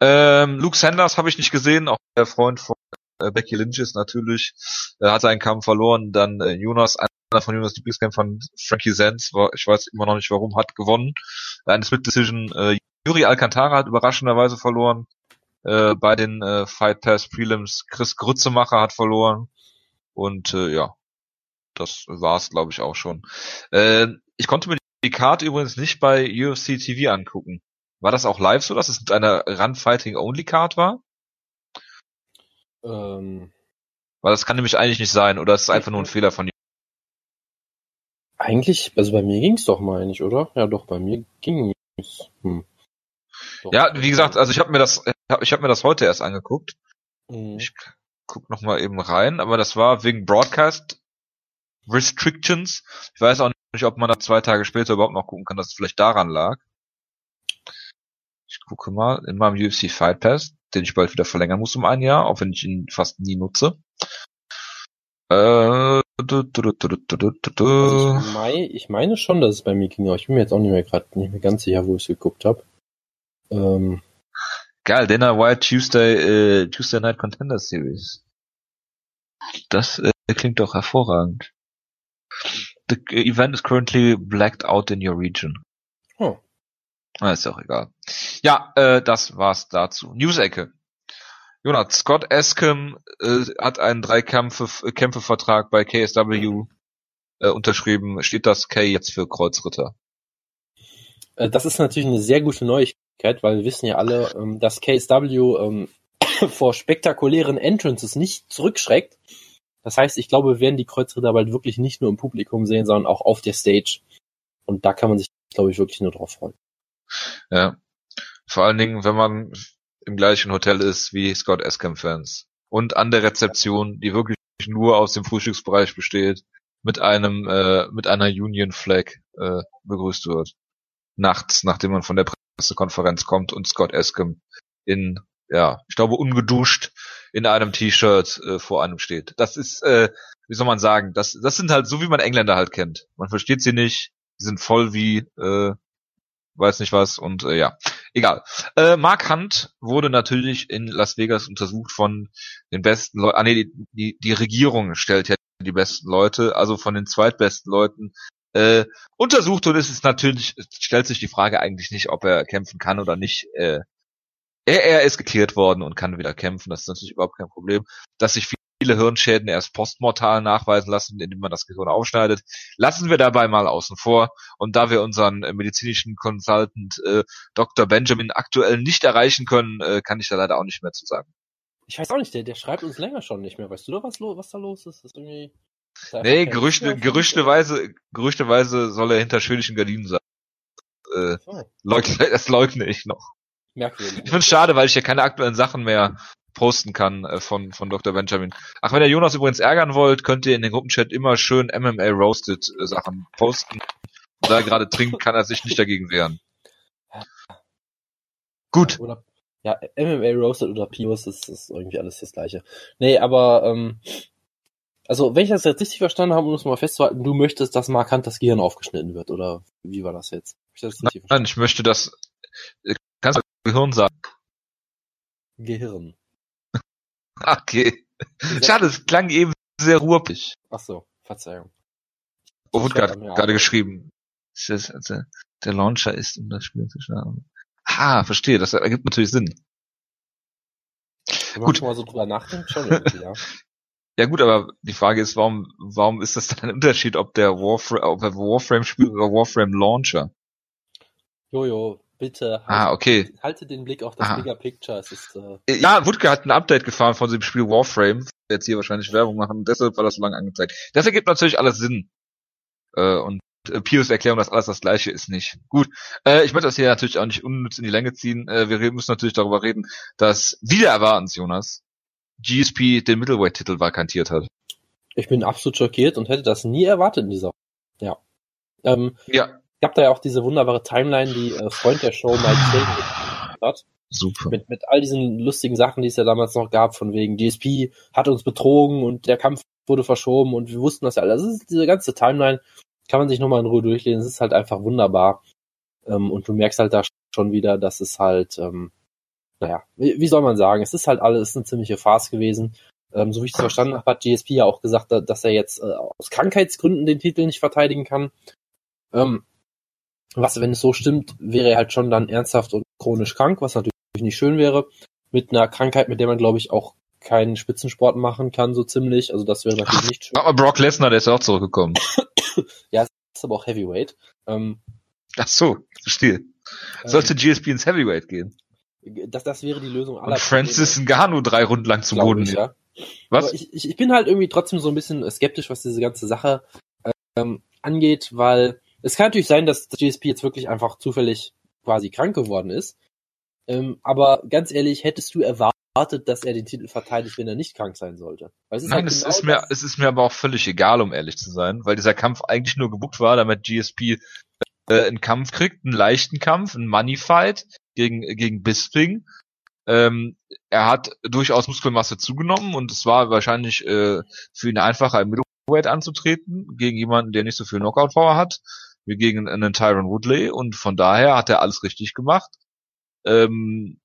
Ähm, Luke Sanders habe ich nicht gesehen, auch der Freund von äh, Becky Lynch ist natürlich, äh, hat seinen Kampf verloren, dann äh, Jonas, einer von Jonas Lieblingskämpfern, Frankie Sands, war, ich weiß immer noch nicht warum, hat gewonnen. Eine Split Decision, äh, Yuri Alcantara hat überraschenderweise verloren äh, bei den äh, Fight Pass Prelims. Chris Grützemacher hat verloren. Und äh, ja, das war's, glaube ich, auch schon. Äh, ich konnte mir die Karte übrigens nicht bei UFC TV angucken. War das auch live so, dass es mit einer Run Fighting Only Card war? Ähm, Weil das kann nämlich eigentlich nicht sein, oder ist es einfach nur ein Fehler von dir? Eigentlich, also bei mir ging's doch mal nicht, oder? Ja, doch, bei mir ging's. Hm. Doch, ja, wie gesagt, also ich habe mir das, ich habe mir das heute erst angeguckt. Mhm. Ich guck noch mal eben rein, aber das war wegen Broadcast Restrictions. Ich weiß auch nicht, ob man da zwei Tage später überhaupt noch gucken kann, dass es vielleicht daran lag. Gucke mal in meinem UFC Fight Pass, den ich bald wieder verlängern muss um ein Jahr, auch wenn ich ihn fast nie nutze. Äh, du, du, du, Also du. ich, mei, ich meine schon, dass es bei mir ging, aber ich bin mir jetzt auch nicht mehr gerade nicht mehr ganz sicher, wo ich es geguckt habe. Ähm, Geil, Dana White Tuesday, äh, Tuesday Night Contender Series. Das äh, klingt doch hervorragend. The event is currently blacked out in your region. Na, ist auch egal. Ja, äh, das war's dazu. News-Ecke. Jonas, Scott Escom äh, hat einen Drei-Kämpfe-Vertrag bei KSW äh, unterschrieben. Steht das K jetzt für Kreuzritter? Äh, Das ist natürlich eine sehr gute Neuigkeit, weil wir wissen ja alle, ähm, dass KSW ähm, vor spektakulären Entrances nicht zurückschreckt. Das heißt, ich glaube, wir werden die Kreuzritter bald wirklich nicht nur im Publikum sehen, sondern auch auf der Stage. Und da kann man sich, glaube ich, wirklich nur drauf freuen. Ja. Vor allen Dingen, wenn man im gleichen Hotel ist wie Scott Escom-Fans. Und an der Rezeption, die wirklich nur aus dem Frühstücksbereich besteht, mit einem, äh, mit einer Union Flag äh, begrüßt wird. Nachts, nachdem man von der Pressekonferenz kommt und Scott Escom in, ja, ich glaube, ungeduscht in einem T-Shirt äh, vor einem steht. Das ist, äh, wie soll man sagen, das, das sind halt so, wie man Engländer halt kennt. Man versteht sie nicht, sie sind voll wie, äh, weiß nicht was und äh, ja, egal. Äh, Mark Hunt wurde natürlich in Las Vegas untersucht von den besten Leuten. Ah nee, die, die, die Regierung stellt ja die besten Leute, also von den zweitbesten Leuten äh, untersucht und es ist natürlich, stellt sich die Frage eigentlich nicht, ob er kämpfen kann oder nicht. Äh, er, er ist geklärt worden und kann wieder kämpfen, das ist natürlich überhaupt kein Problem. Dass sich viele Hirnschäden erst postmortal nachweisen lassen, indem man das Gehirn aufschneidet, lassen wir dabei mal außen vor. Und da wir unseren äh, medizinischen Consultant äh, Dr. Benjamin aktuell nicht erreichen können, äh, kann ich da leider auch nicht mehr zu sagen. Ich weiß auch nicht, der, der schreibt uns länger schon nicht mehr. Weißt du doch, was, was da los ist? Das ist irgendwie. da Nee, Gerüchte, gerüchteweise, gerüchteweise soll er hinter schwedischen Gardinen sein. Äh, Oh, leugne, das leugne ich noch. merkwürdig. Ich finde schade, weil ich hier keine aktuellen Sachen mehr posten kann äh, von, von Dr. Benjamin. Ach, wenn ihr Jonas übrigens ärgern wollt, könnt ihr in den Gruppenchat immer schön MMA Roasted äh, Sachen posten. Da er gerade trinkt, kann er sich nicht dagegen wehren. Gut. Oder, ja, MMA Roasted oder Pios, das ist irgendwie alles das gleiche. Nee, aber, ähm, also, wenn ich das jetzt richtig verstanden habe, um es mal festzuhalten, du möchtest, dass Mark Hunt das Gehirn aufgeschnitten wird, oder wie war das jetzt? Ich das Nein, ich möchte das. äh, Kannst du Gehirn sagen? Gehirn. Okay. Schade, es klang eben sehr ruhig. Ach so, Verzeihung. Oh, wurde gerade gerade geschrieben. Also, Der Launcher ist, um das Spiel zu starten. Ah, verstehe, das ergibt natürlich Sinn. Wenn man Gut. mal so drüber nachdenkt, schon irgendwie, ja. Ja gut, aber die Frage ist, warum, warum ist das dann ein Unterschied, ob der Warframe, ob er Warframe spielt oder Warframe Launcher? Jojo, bitte. Ah, halte- okay. Halte den Blick auf das Aha. Bigger Picture. Es ist, äh, Ja, Wutke hat ein Update gefahren von dem Spiel Warframe. Jetzt hier wahrscheinlich Werbung machen, deshalb war das so lange angezeigt. Das ergibt natürlich alles Sinn. Äh, und äh, Pius Erklärung, dass alles das gleiche ist, nicht. Gut, äh, ich möchte das hier natürlich auch nicht unnütz in die Länge ziehen. Äh, wir müssen natürlich darüber reden, dass wieder erwartens, Jonas, GSP den Middleweight-Titel vakantiert hat. ich bin absolut schockiert und hätte das nie erwartet in dieser. Ja. Ähm, Ja, gab da ja auch diese wunderbare Timeline, die äh, Freund der Show Mike Chang hat. super. Mit, mit all diesen lustigen Sachen, die es ja damals noch gab, von wegen GSP hat uns betrogen und der Kampf wurde verschoben und wir wussten das ja alles. Das ist diese ganze Timeline, kann man sich nochmal in Ruhe durchlesen. Es ist halt einfach wunderbar. Ähm, und du merkst halt da schon wieder, dass es halt, ähm, naja, wie, wie soll man sagen, es ist halt alles eine ziemliche Farce gewesen. Ähm, so wie ich es verstanden habe, hat GSP ja auch gesagt, da- dass er jetzt äh, aus Krankheitsgründen den Titel nicht verteidigen kann. Ähm, was, wenn es so stimmt, wäre er halt schon dann ernsthaft und chronisch krank, was natürlich nicht schön wäre. Mit einer Krankheit, mit der man, glaube ich, auch keinen Spitzensport machen kann, so ziemlich. Also das wäre natürlich nicht schön. Aber Brock Lesnar, der ist ja auch zurückgekommen. Das ist aber auch Heavyweight. Ähm, Ach so, verstehe. Sollte GSP ins Heavyweight gehen. ähm, das, das wäre die Lösung aller Und Francis Ngannou drei Runden lang zum Boden. ich, ja. Was? Ich, ich bin halt irgendwie trotzdem so ein bisschen skeptisch, was diese ganze Sache ähm, angeht, weil es kann natürlich sein, dass das GSP jetzt wirklich einfach zufällig quasi krank geworden ist. Ähm, aber ganz ehrlich, hättest du erwartet, dass er den Titel verteidigt, wenn er nicht krank sein sollte? Nein, halt es genau ist mir, es ist mir aber auch völlig egal, um ehrlich zu sein, weil dieser Kampf eigentlich nur gebucht war, damit GSP äh, einen Kampf kriegt, einen leichten Kampf, einen Money Fight gegen gegen Bisping Ähm, er hat durchaus Muskelmasse zugenommen und es war wahrscheinlich äh, für ihn einfacher, im Middleweight anzutreten, gegen jemanden, der nicht so viel Knockout-Power hat, wie gegen einen Tyron Woodley und von daher hat er alles richtig gemacht. Ähm,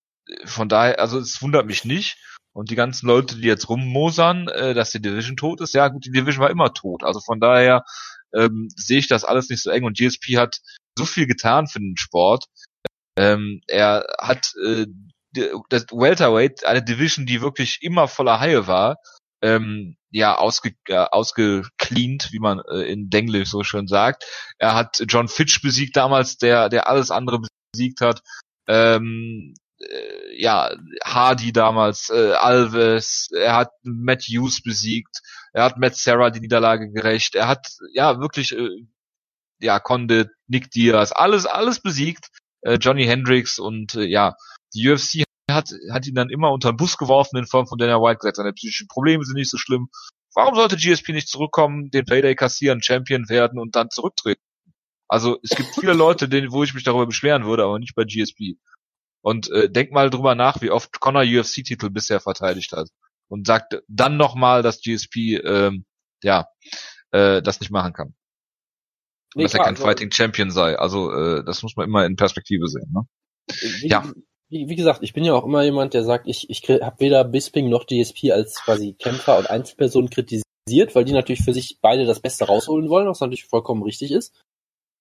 von daher, also es wundert mich nicht. Und die ganzen Leute, die jetzt rummosern, äh, dass die Division tot ist, ja gut, die Division war immer tot. Also von daher ähm, sehe ich das alles nicht so eng und GSP hat so viel getan für den Sport. Ähm, er hat äh, das Welterweight, eine Division, die wirklich immer voller Haie war, ähm, ja, ausge, äh, ausgecleant, wie man äh, in Denglisch so schön sagt. Er hat John Fitch besiegt damals, der, der alles andere besiegt hat. Ähm, äh, ja, Hardy damals, äh, Alves, er hat Matt Hughes besiegt, er hat Matt Sarah die Niederlage gerecht, er hat ja wirklich äh, ja Condit, Nick Diaz, alles alles besiegt, äh, Johnny Hendricks und äh, ja, die UFC hat hat ihn dann immer unter den Bus geworfen in Form von Dana White gesagt, seine psychischen Probleme sind nicht so schlimm. Warum sollte GSP nicht zurückkommen, den Payday kassieren, Champion werden und dann zurücktreten? Also es gibt viele Leute, denen, wo ich mich darüber beschweren würde, aber nicht bei GSP. Und äh, denk mal drüber nach, wie oft Connor UFC-Titel bisher verteidigt hat. Und sagt dann nochmal, dass GSP ähm, ja äh, das nicht machen kann. Nee, dass klar, er kein also, Fighting Champion sei. Also äh, das muss man immer in Perspektive sehen. Ne? Wie, ja. Wie, wie gesagt, ich bin ja auch immer jemand, der sagt, ich, ich habe weder Bisping noch GSP als quasi Kämpfer und Einzelperson kritisiert, weil die natürlich für sich beide das Beste rausholen wollen, was natürlich vollkommen richtig ist.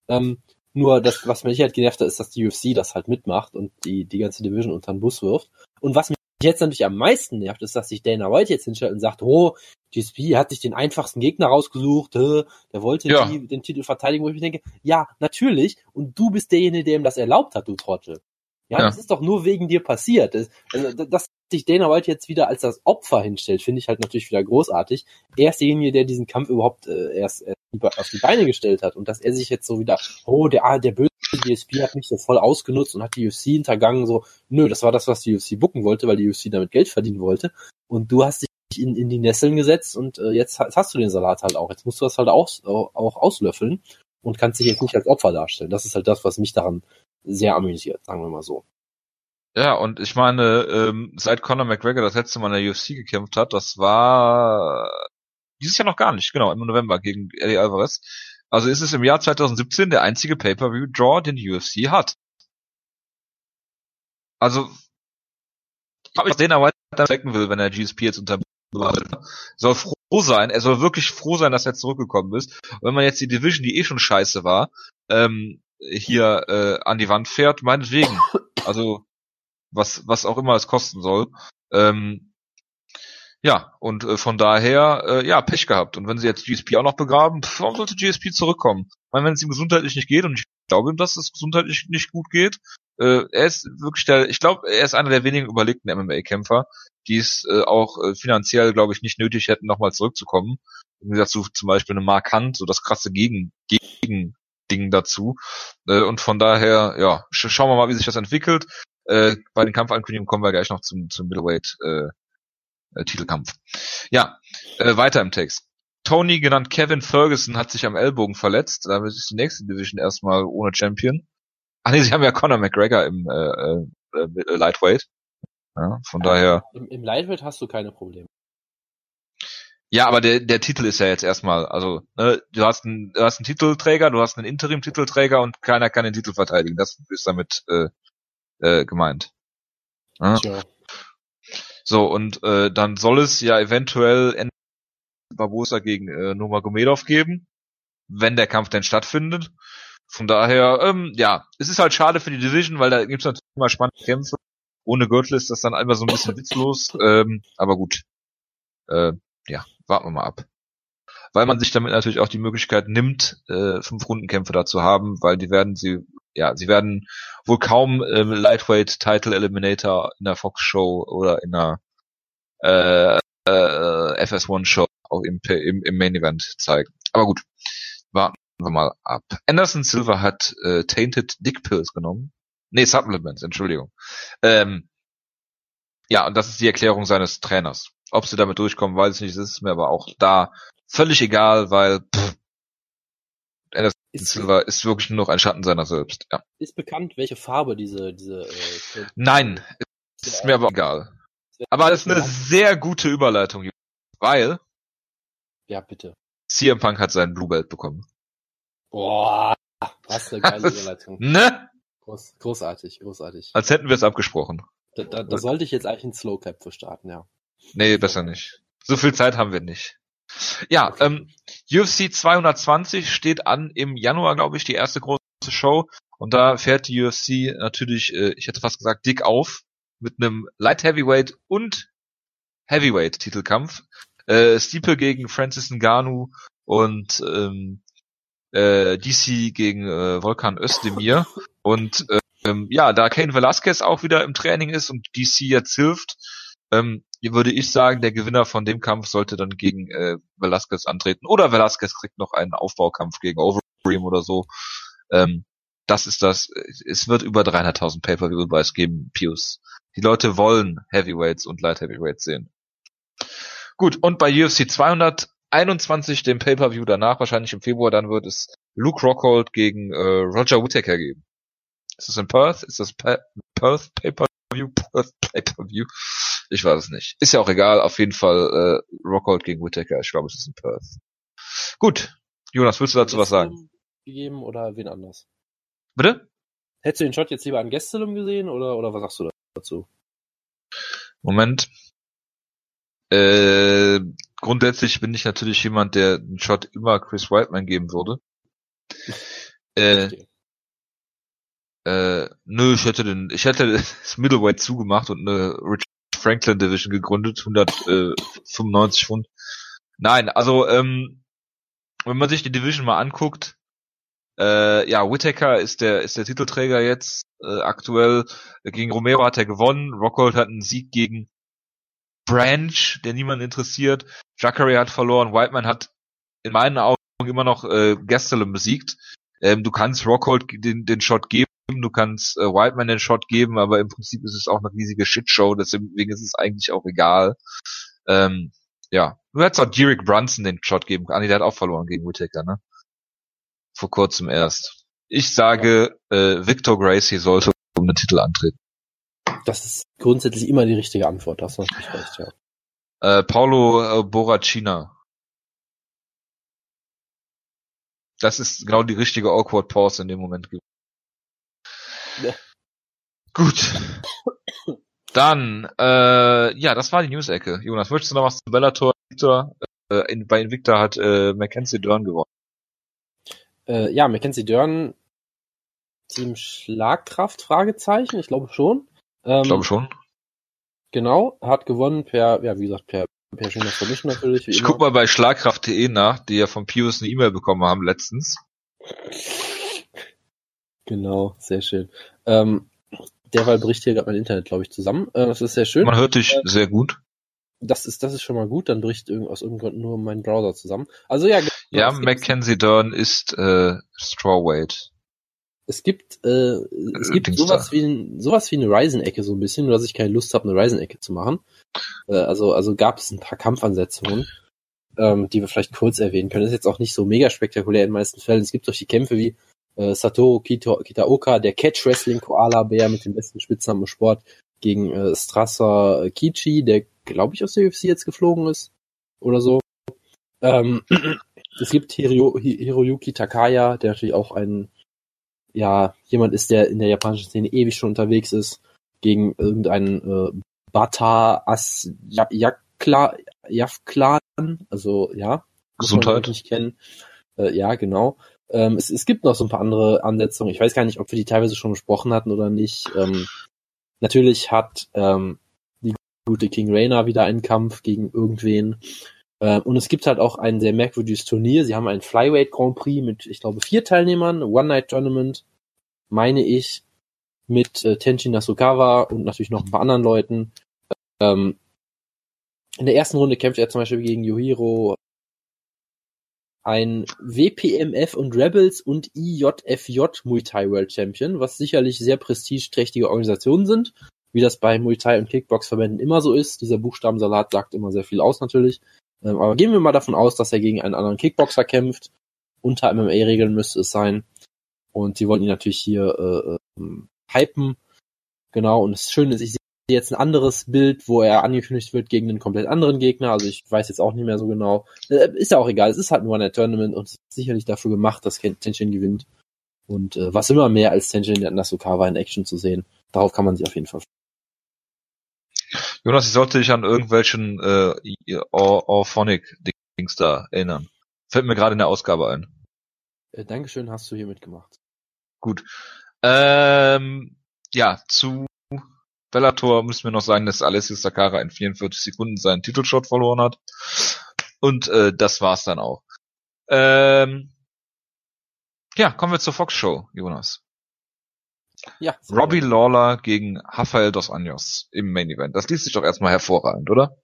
Ähm, nur das, was mich halt genervt hat, ist, dass die UFC das halt mitmacht und die, die ganze Division unter den Bus wirft. Und was mich jetzt natürlich am meisten nervt, ist, dass sich Dana White jetzt hinstellt und sagt, oh, GSP hat sich den einfachsten Gegner rausgesucht, der wollte ja. die, den Titel verteidigen, wo ich mir denke, ja, natürlich, und du bist derjenige, der ihm das erlaubt hat, du Trottel. Ja, ja. das ist doch nur wegen dir passiert. Also, dass sich Dana White jetzt wieder als das Opfer hinstellt, finde ich halt natürlich wieder großartig. Er ist derjenige, der diesen Kampf überhaupt äh, erst äh, auf die Beine gestellt hat und dass er sich jetzt so wieder, oh, der, ah, der böse DSP hat mich so voll ausgenutzt und hat die UFC hintergangen, so, nö, das war das, was die UFC bucken wollte, weil die UFC damit Geld verdienen wollte. Und du hast dich in, in die Nesseln gesetzt und äh, jetzt hast du den Salat halt auch. Jetzt musst du das halt auch, auch auslöffeln und kannst dich jetzt nicht als Opfer darstellen. Das ist halt das, was mich daran sehr amüsiert, sagen wir mal so. Ja, und ich meine, ähm, seit Conor McGregor das letzte Mal in der UFC gekämpft hat, das war dieses Jahr noch gar nicht, genau, im November gegen Eddie Alvarez. Also ist es im Jahr 2017 der einzige Pay-Per-View-Draw, den die UFC hat. Also, ob ich den weiter checken will, wenn er GSP jetzt unter soll froh sein, er soll wirklich froh sein, dass er zurückgekommen ist. Und wenn man jetzt die Division, die eh schon scheiße war, ähm, hier äh, an die Wand fährt, meinetwegen. Also was was auch immer es kosten soll. Ähm, ja, und äh, von daher, äh, ja, Pech gehabt. Und wenn sie jetzt GSP auch noch begraben, pff, warum sollte GSP zurückkommen? Ich meine, wenn es ihm gesundheitlich nicht geht, und ich glaube ihm, dass es gesundheitlich nicht gut geht, äh, er ist wirklich der, ich glaube, er ist einer der wenigen überlegten MMA-Kämpfer, die es äh, auch äh, finanziell, glaube ich, nicht nötig hätten, nochmal zurückzukommen. Wie gesagt, so zum Beispiel eine Mark Hunt, so das krasse Gegen, Gegen Ding dazu. Äh, und von daher, ja, sch schauen wir mal, wie sich das entwickelt. Äh, bei den Kampfankündigungen kommen wir gleich noch zum, zum Middleweight äh, äh, Titelkampf. Ja, äh, weiter im Text. Tony, genannt Kevin Ferguson, hat sich am Ellbogen verletzt. Damit ist die nächste Division erstmal ohne Champion. Ach nee, sie haben ja Conor McGregor im äh, äh, äh Lightweight. Ja, von ja, daher. Im, Im Lightweight hast du keine Probleme. Ja, aber der, der Titel ist ja jetzt erstmal, also ne, du hast einen, du hast einen Titelträger, du hast einen Interim-Titelträger und keiner kann den Titel verteidigen. Das ist damit äh, äh, gemeint. Ja? Tja. So, und äh, dann soll es ja eventuell Barbosa gegen äh, Nomagomedov geben, wenn der Kampf denn stattfindet. Von daher, ähm, ja, es ist halt schade für die Division, weil da gibt's natürlich immer spannende Kämpfe. Ohne Gürtel ist das dann einfach so ein bisschen witzlos. Ähm, aber gut. Äh, ja, warten wir mal ab. Weil man sich damit natürlich auch die Möglichkeit nimmt, äh, fünf Rundenkämpfe da zu haben, weil die werden sie, ja, sie werden wohl kaum ähm, Lightweight Title Eliminator in der Fox Show oder in der äh, äh, FS1 Show auch im, im, im Main Event zeigen. Aber gut, warten wir mal ab. Anderson Silver hat äh, Tainted Dick Pills genommen. Nee, Supplements, Entschuldigung. Ähm, ja, und das ist die Erklärung seines Trainers. Ob sie damit durchkommen, weiß ich nicht. Das ist mir aber auch da völlig egal, weil pff, Anderson ist, Silver ist wirklich nur noch ein Schatten seiner selbst. Ja. Ist bekannt, welche Farbe diese diese. Äh, Nein, ist mir aber egal. Aber das ist eine sehr gute Überleitung, weil Ja, bitte. CM Punk hat seinen Blue Belt bekommen. Boah, was eine geile Überleitung. Ne? Groß, großartig, großartig. Als hätten wir es abgesprochen. Da, da, da sollte ich jetzt eigentlich einen Slow Clap für starten, ja. Nee, besser nicht. So viel Zeit haben wir nicht. Ja, Okay. ähm, UFC 220 steht an im Januar, glaube ich, die erste große Show. Und da fährt die UFC natürlich, äh, ich hätte fast gesagt, dick auf mit einem Light Heavyweight und Heavyweight Titelkampf. Äh, Stipe gegen Francis Ngannou und ähm, äh, DC gegen äh, Volkan Özdemir. Und ähm, ja, da Kane Velasquez auch wieder im Training ist und DC jetzt hilft, ähm, würde ich sagen, der Gewinner von dem Kampf sollte dann gegen äh, Velasquez antreten. Oder Velasquez kriegt noch einen Aufbaukampf gegen Overeem oder so. Ähm, das ist das. Es wird über 300.000 Pay-Per-View-Buys geben, Pius. Die Leute wollen Heavyweights und Light Heavyweights sehen. Gut, und bei UFC 221, dem Pay-Per-View danach, wahrscheinlich im Februar, dann wird es Luke Rockhold gegen äh, Roger Whittaker geben. Ist das in Perth? Ist das pa Perth Pay-Per-View? Perth Pay-Per-View? Ich weiß es nicht. Ist ja auch egal. Auf jeden Fall äh, Rockhold gegen Whittaker. Ich glaube, es ist in Perth. Gut. Jonas, willst du dazu was sagen? Gegeben oder wen anders? Bitte? Hättest du den Shot jetzt lieber an Gastelum gesehen oder, oder was sagst du dazu? Moment. Äh, grundsätzlich bin ich natürlich jemand, der einen Shot immer Chris Whiteman geben würde. Äh, äh, nö, ich hätte den, ich hätte das Middleweight zugemacht und eine Rich Franklin Division gegründet, 195 Pfund. Nein, also ähm, wenn man sich die Division mal anguckt, äh, ja, Whittaker ist der ist der Titelträger jetzt äh, aktuell. Gegen Romero hat er gewonnen. Rockhold hat einen Sieg gegen Branch, der niemanden interessiert. Jacare hat verloren. Whiteman hat in meinen Augen immer noch äh, Gastelum besiegt. Ähm, du kannst Rockhold den, den Shot geben, du kannst äh, Whiteman den Shot geben, aber im Prinzip ist es auch eine riesige Shitshow, deswegen ist es eigentlich auch egal. Ähm, ja, du hättest auch Derek Brunson den Shot geben können. Ah, nee, der hat auch verloren gegen Whittaker, ne? Vor kurzem erst. Ich sage, äh, Victor Gracie sollte um den Titel antreten. Das ist grundsätzlich immer die richtige Antwort, das hast du natürlich recht, ja. Äh, Paulo äh, Borracina. Das ist genau die richtige awkward Pause in dem Moment. gewesen. Ja. Gut. Dann, äh, ja, das war die News-Ecke. Jonas, möchtest du noch was zu Bellator? Victor, äh, in, bei Invicta hat äh, Mackenzie Dern gewonnen. Äh, ja, Mackenzie Dern, Team Schlagkraft, Fragezeichen, ich glaube schon. Ähm, Ich glaube schon. Genau, hat gewonnen per, ja, wie gesagt, per, per schöner Submission natürlich. Wie Ich immer. guck mal bei Schlagkraft.de nach, die ja von Pius eine E-Mail bekommen haben letztens. Genau, sehr schön. Ähm, derweil bricht hier gerade mein Internet, glaube ich, zusammen. Äh, das ist sehr schön. Man hört dich sehr gut. Das ist, das ist schon mal gut, dann bricht irgend, aus irgendeinem Grund nur mein Browser zusammen. Also ja, genau, Ja, Mackenzie Dern ist äh, Strawweight. Es gibt, äh, es Äh, gibt Dings sowas da. wie, ein, sowas wie eine Ryzen-Ecke so ein bisschen, nur dass ich keine Lust habe, eine Ryzen-Ecke zu machen. Äh, also, also gab es ein paar Kampfansetzungen, ähm, die wir vielleicht kurz erwähnen können. Das ist jetzt auch nicht so mega spektakulär in den meisten Fällen. Es gibt solche Kämpfe wie äh, Satoru Kito, Kitaoka, der Catch Wrestling Koala Bär mit dem besten Spitznamen im Sport, gegen äh, Strasser Kichi, der glaube ich aus der UFC jetzt geflogen ist oder so. Ähm, es gibt Hiro, Hi- Hiroyuki Takaya, der natürlich auch ein ja, jemand ist, der in der japanischen Szene ewig schon unterwegs ist, gegen irgendeinen äh, Bata As Yakla Yafklan, also ja, Gesundheit. ich, nicht kennen. Äh, ja, genau. Ähm, es, es gibt noch so ein paar andere Ansetzungen. Ich weiß gar nicht, ob wir die teilweise schon besprochen hatten oder nicht. Ähm, natürlich hat ähm, die gute King Rainer wieder einen Kampf gegen irgendwen. Äh, und es gibt halt auch ein sehr merkwürdiges Turnier. Sie haben ein Flyweight Grand Prix mit, ich glaube, vier Teilnehmern, One-Night-Tournament, meine ich, mit äh, Tenchi Nasukawa und natürlich noch ein paar anderen Leuten. Ähm, in der ersten Runde kämpft er zum Beispiel gegen Yohiro, ein WPMF und Rebels und IJFJ Muay Thai World Champion, was sicherlich sehr prestigeträchtige Organisationen sind, wie das bei Muay Thai und Kickbox-Verbänden immer so ist. Dieser Buchstabensalat sagt immer sehr viel aus natürlich. Ähm, aber gehen wir mal davon aus, dass er gegen einen anderen Kickboxer kämpft. Unter MMA-Regeln müsste es sein. Und sie wollen ihn natürlich hier äh, ähm, hypen. Genau, und das Schöne ist, ich jetzt ein anderes Bild, wo er angekündigt wird gegen einen komplett anderen Gegner. Also ich weiß jetzt auch nicht mehr so genau. Äh, ist ja auch egal. Es ist halt nur ein Tournament und sicherlich dafür gemacht, dass Tenshin gewinnt. Und äh, was immer mehr als Tenshin Nasukawa in Action zu sehen. Darauf kann man sich auf jeden Fall. Jonas, ich sollte dich an irgendwelchen äh, Orphonic-Dings da erinnern. Fällt mir gerade in der Ausgabe ein. Äh, Dankeschön, hast du hier mitgemacht. Gut. Ähm, ja, zu Bellator müssen wir noch sagen, dass Alessio Sakara in 44 Sekunden seinen Titelshot verloren hat. Und äh, das war's dann auch. Ähm, ja, kommen wir zur Fox Show, Jonas. Ja. Robbie gut. Lawler gegen Rafael dos Anjos im Main Event. Das liest sich doch erstmal hervorragend, oder?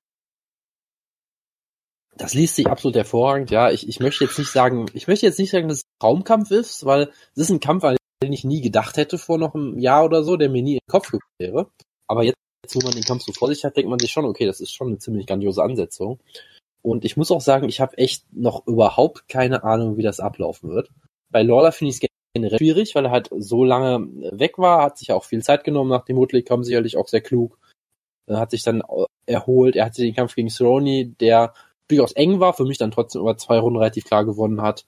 Das liest sich absolut hervorragend, ja. Ich, ich möchte jetzt nicht sagen, ich möchte jetzt nicht sagen, dass es ein Traumkampf ist, weil es ist ein Kampf, an den ich nie gedacht hätte vor noch einem Jahr oder so, der mir nie in den Kopf gekommen wäre. Aber jetzt, wo man den Kampf so vor sich hat, denkt man sich schon, okay, das ist schon eine ziemlich grandiose Ansetzung. Und ich muss auch sagen, ich habe echt noch überhaupt keine Ahnung, wie das ablaufen wird. Bei Lawler finde ich es generell schwierig, weil er halt so lange weg war, hat sich auch viel Zeit genommen nach dem Woodley Kampf, sicherlich auch sehr klug. Er hat sich dann erholt, er hatte den Kampf gegen Cerrone, der durchaus eng war, für mich dann trotzdem über zwei Runden relativ klar gewonnen hat.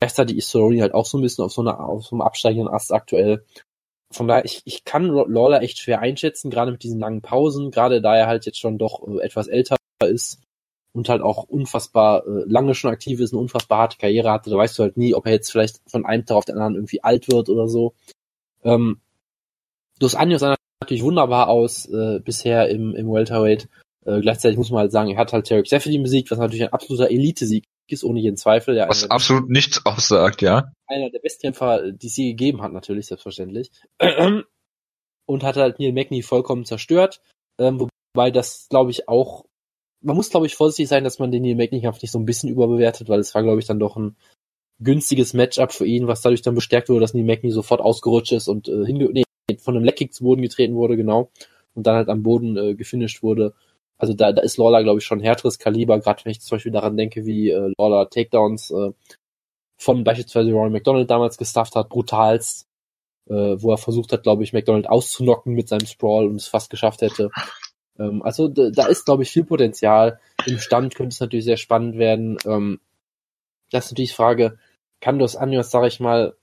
Gleichzeitig ist Cerrone halt auch so ein bisschen auf so, einer, auf so einem absteigenden Ast aktuell. Von daher, ich, ich kann Lawler echt schwer einschätzen, gerade mit diesen langen Pausen, gerade da er halt jetzt schon doch äh, etwas älter ist und halt auch unfassbar äh, lange schon aktiv ist, eine unfassbar harte Karriere hatte, da weißt du halt nie, ob er jetzt vielleicht von einem Tag auf den anderen irgendwie alt wird oder so. Ähm, Dos Anjos sah natürlich wunderbar aus äh, bisher im, im Welterweight. Äh, gleichzeitig muss man halt sagen, er hat halt Tarek Seferdin besiegt, was natürlich ein absoluter Elite-Sieg ist, ohne jeden Zweifel. Ja, was absolut nichts aussagt, ja. Einer der Bestkämpfer, die sie gegeben hat, natürlich, selbstverständlich. Und hat halt Neil Magny vollkommen zerstört. Ähm, wobei das, glaube ich, auch man muss, glaube ich, vorsichtig sein, dass man den Neil Magny-Kampf nicht so ein bisschen überbewertet, weil es war, glaube ich, dann doch ein günstiges Matchup für ihn, was dadurch dann bestärkt wurde, dass Neil Magny sofort ausgerutscht ist und äh, hinge nee, von einem Leckkick zu Boden getreten wurde, genau, und dann halt am Boden äh, gefinisht wurde. Also da, da ist Lawler, glaube ich, schon härteres Kaliber, gerade wenn ich zum Beispiel daran denke, wie äh, Lawler Takedowns äh, von beispielsweise Ronald McDonald damals gestafft hat, brutalst, äh, wo er versucht hat, glaube ich, McDonald auszunocken mit seinem Sprawl und es fast geschafft hätte. Ähm, also da ist, glaube ich, viel Potenzial. Im Stand könnte es natürlich sehr spannend werden. Ähm, das ist natürlich die Frage, kann Dos Anjos, sage ich mal,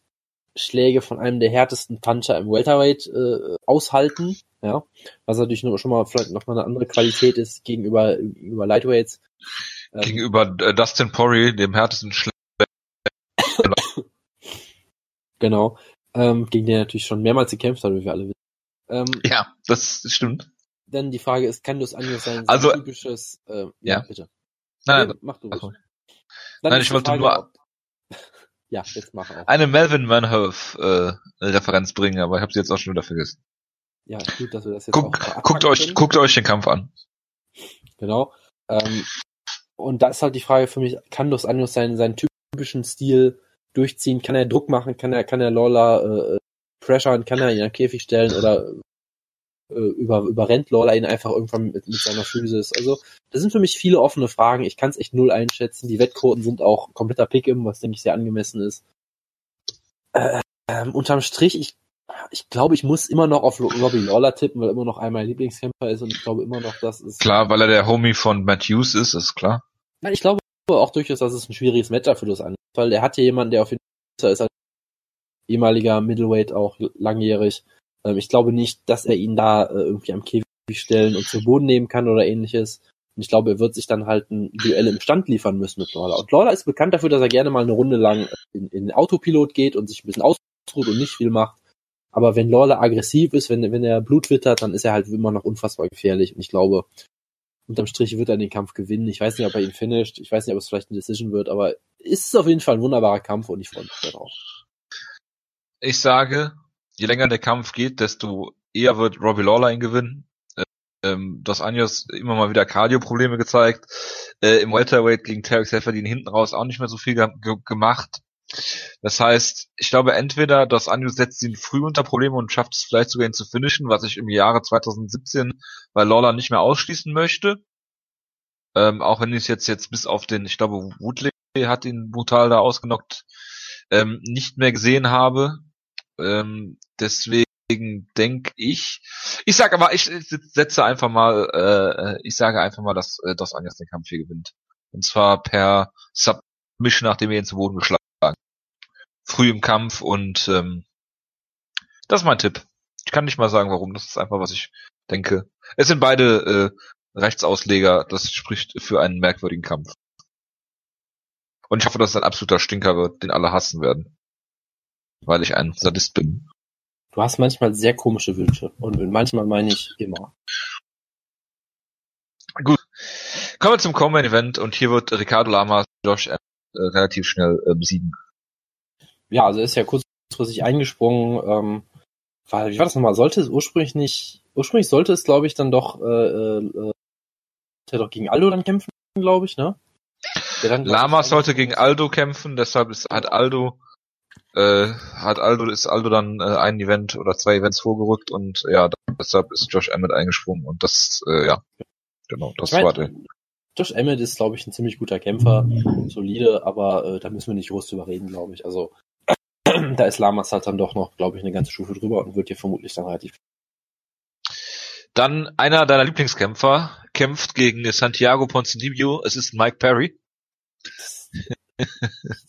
Schläge von einem der härtesten Puncher im Welterweight äh, aushalten, ja, was natürlich nur, schon mal vielleicht noch mal eine andere Qualität ist gegenüber, gegenüber Lightweights. Ähm, gegenüber äh, Dustin Poirier, dem härtesten Schläger. genau, ähm, gegen den er natürlich schon mehrmals gekämpft hat, wie wir alle wissen. Ähm, ja, das stimmt dann die Frage ist, kann das Anjos sein? Also, typisches, äh, ja, ja, bitte. Nein, nein, mach du also, Nein, ich wollte Frage, nur ob, ja, jetzt mach auch. eine Melvin Manhoef äh, Referenz bringen, aber ich habe sie jetzt auch schon wieder vergessen. Ja, gut, dass wir das jetzt Guck, auch guckt euch, können. guckt euch den Kampf an. Genau. Ähm, und da ist halt die Frage für mich, kann Dos Anjos seinen, seinen typischen Stil durchziehen? Kann er Druck machen? Kann er, kann er Lola äh, pressuren? Kann er ihn in den Käfig stellen? Oder äh, über, überrennt Lawler ihn einfach irgendwann mit, mit seiner Physis. Also, das sind für mich viele offene Fragen. Ich kann es echt null einschätzen. Die Wettquoten sind auch kompletter Pick-Im, was denke ich sehr angemessen ist. Äh, ähm, unterm Strich, ich, ich glaube, ich muss immer noch auf Robbie Lawler tippen, weil er immer noch einmal Lieblingskämpfer ist und ich glaube immer noch, dass es. Klar, weil er der Homie von Matthews ist, ist klar. Nein, ich glaube auch durchaus, dass es ein schwieriges Matchup für das an, weil er hat hier jemanden, der auf jeden Fall ist als ehemaliger Middleweight auch langjährig. Ähm, ich glaube nicht, dass er ihn da äh, irgendwie am Käfig stellen und zu Boden nehmen kann oder ähnliches. Und ich glaube, er wird sich dann halt ein Duell im Stand liefern müssen mit Lawler. Und Lawler ist bekannt dafür, dass er gerne mal eine Runde lang in, in Autopilot geht und sich ein bisschen ausruht und nicht viel macht. Aber wenn Lawler aggressiv ist, wenn, wenn er Blut wittert, dann ist er halt immer noch unfassbar gefährlich. Und ich glaube, unterm Strich wird er den Kampf gewinnen. Ich weiß nicht, ob er ihn finisht. Ich weiß nicht, ob es vielleicht eine Decision wird, aber es ist auf jeden Fall ein wunderbarer Kampf und ich freue mich darauf. Ich sage, je länger der Kampf geht, desto eher wird Robbie Lawler ihn gewinnen. Ähm, Dos Anjos immer mal wieder Cardio-Probleme gezeigt. Äh, Im Welterweight gegen Tarek Seferdin hinten raus auch nicht mehr so viel ge gemacht. Das heißt, ich glaube entweder Dos Anjos setzt ihn früh unter Probleme und schafft es vielleicht sogar ihn zu finishen, was ich im Jahre 2017 bei Lawler nicht mehr ausschließen möchte. Ähm, auch wenn ich es jetzt jetzt bis auf den, ich glaube Woodley hat ihn brutal da ausgenockt, ähm, nicht mehr gesehen habe. Ähm, deswegen denke ich. Ich sage aber, ich setze einfach mal, äh, ich sage einfach mal, dass äh, Dos Anjos den Kampf hier gewinnt. Und zwar per Submission, nachdem er ihn zu Boden geschlagen Früh im Kampf und ähm, das ist mein Tipp. Ich kann nicht mal sagen, warum. Das ist einfach, was ich denke. Es sind beide äh, Rechtsausleger. Das spricht für einen merkwürdigen Kampf. Und ich hoffe, dass es ein absoluter Stinker wird, den alle hassen werden. Weil ich ein Sadist bin. Du hast manchmal sehr komische Wünsche. Und manchmal meine ich immer. Gut. Kommen wir zum Common Event und hier wird Ricardo Lamas Josh äh, relativ schnell äh, besiegen. Ja, also er ist ja kurzfristig eingesprungen, ähm, weil, wie war das nochmal, sollte es ursprünglich nicht, ursprünglich sollte es, glaube ich, dann doch, äh, äh, der doch gegen Aldo dann kämpfen, glaube ich, ne? Dann, Lamas sollte gegen Aldo kämpfen, deshalb ist, hat Aldo äh, hat Aldo ist Aldo dann äh, ein Event oder zwei Events vorgerückt und ja, deshalb ist Josh Emmett eingesprungen und das äh, ja genau das ich mein, war der. Josh Emmett ist glaube ich ein ziemlich guter Kämpfer, solide, aber äh, da müssen wir nicht groß drüber reden, glaube ich. Also da ist Lamas halt dann doch noch, glaube ich, eine ganze Stufe drüber und wird hier vermutlich dann relativ. Dann einer deiner Lieblingskämpfer kämpft gegen Santiago Ponzinibbio. Es ist Mike Perry.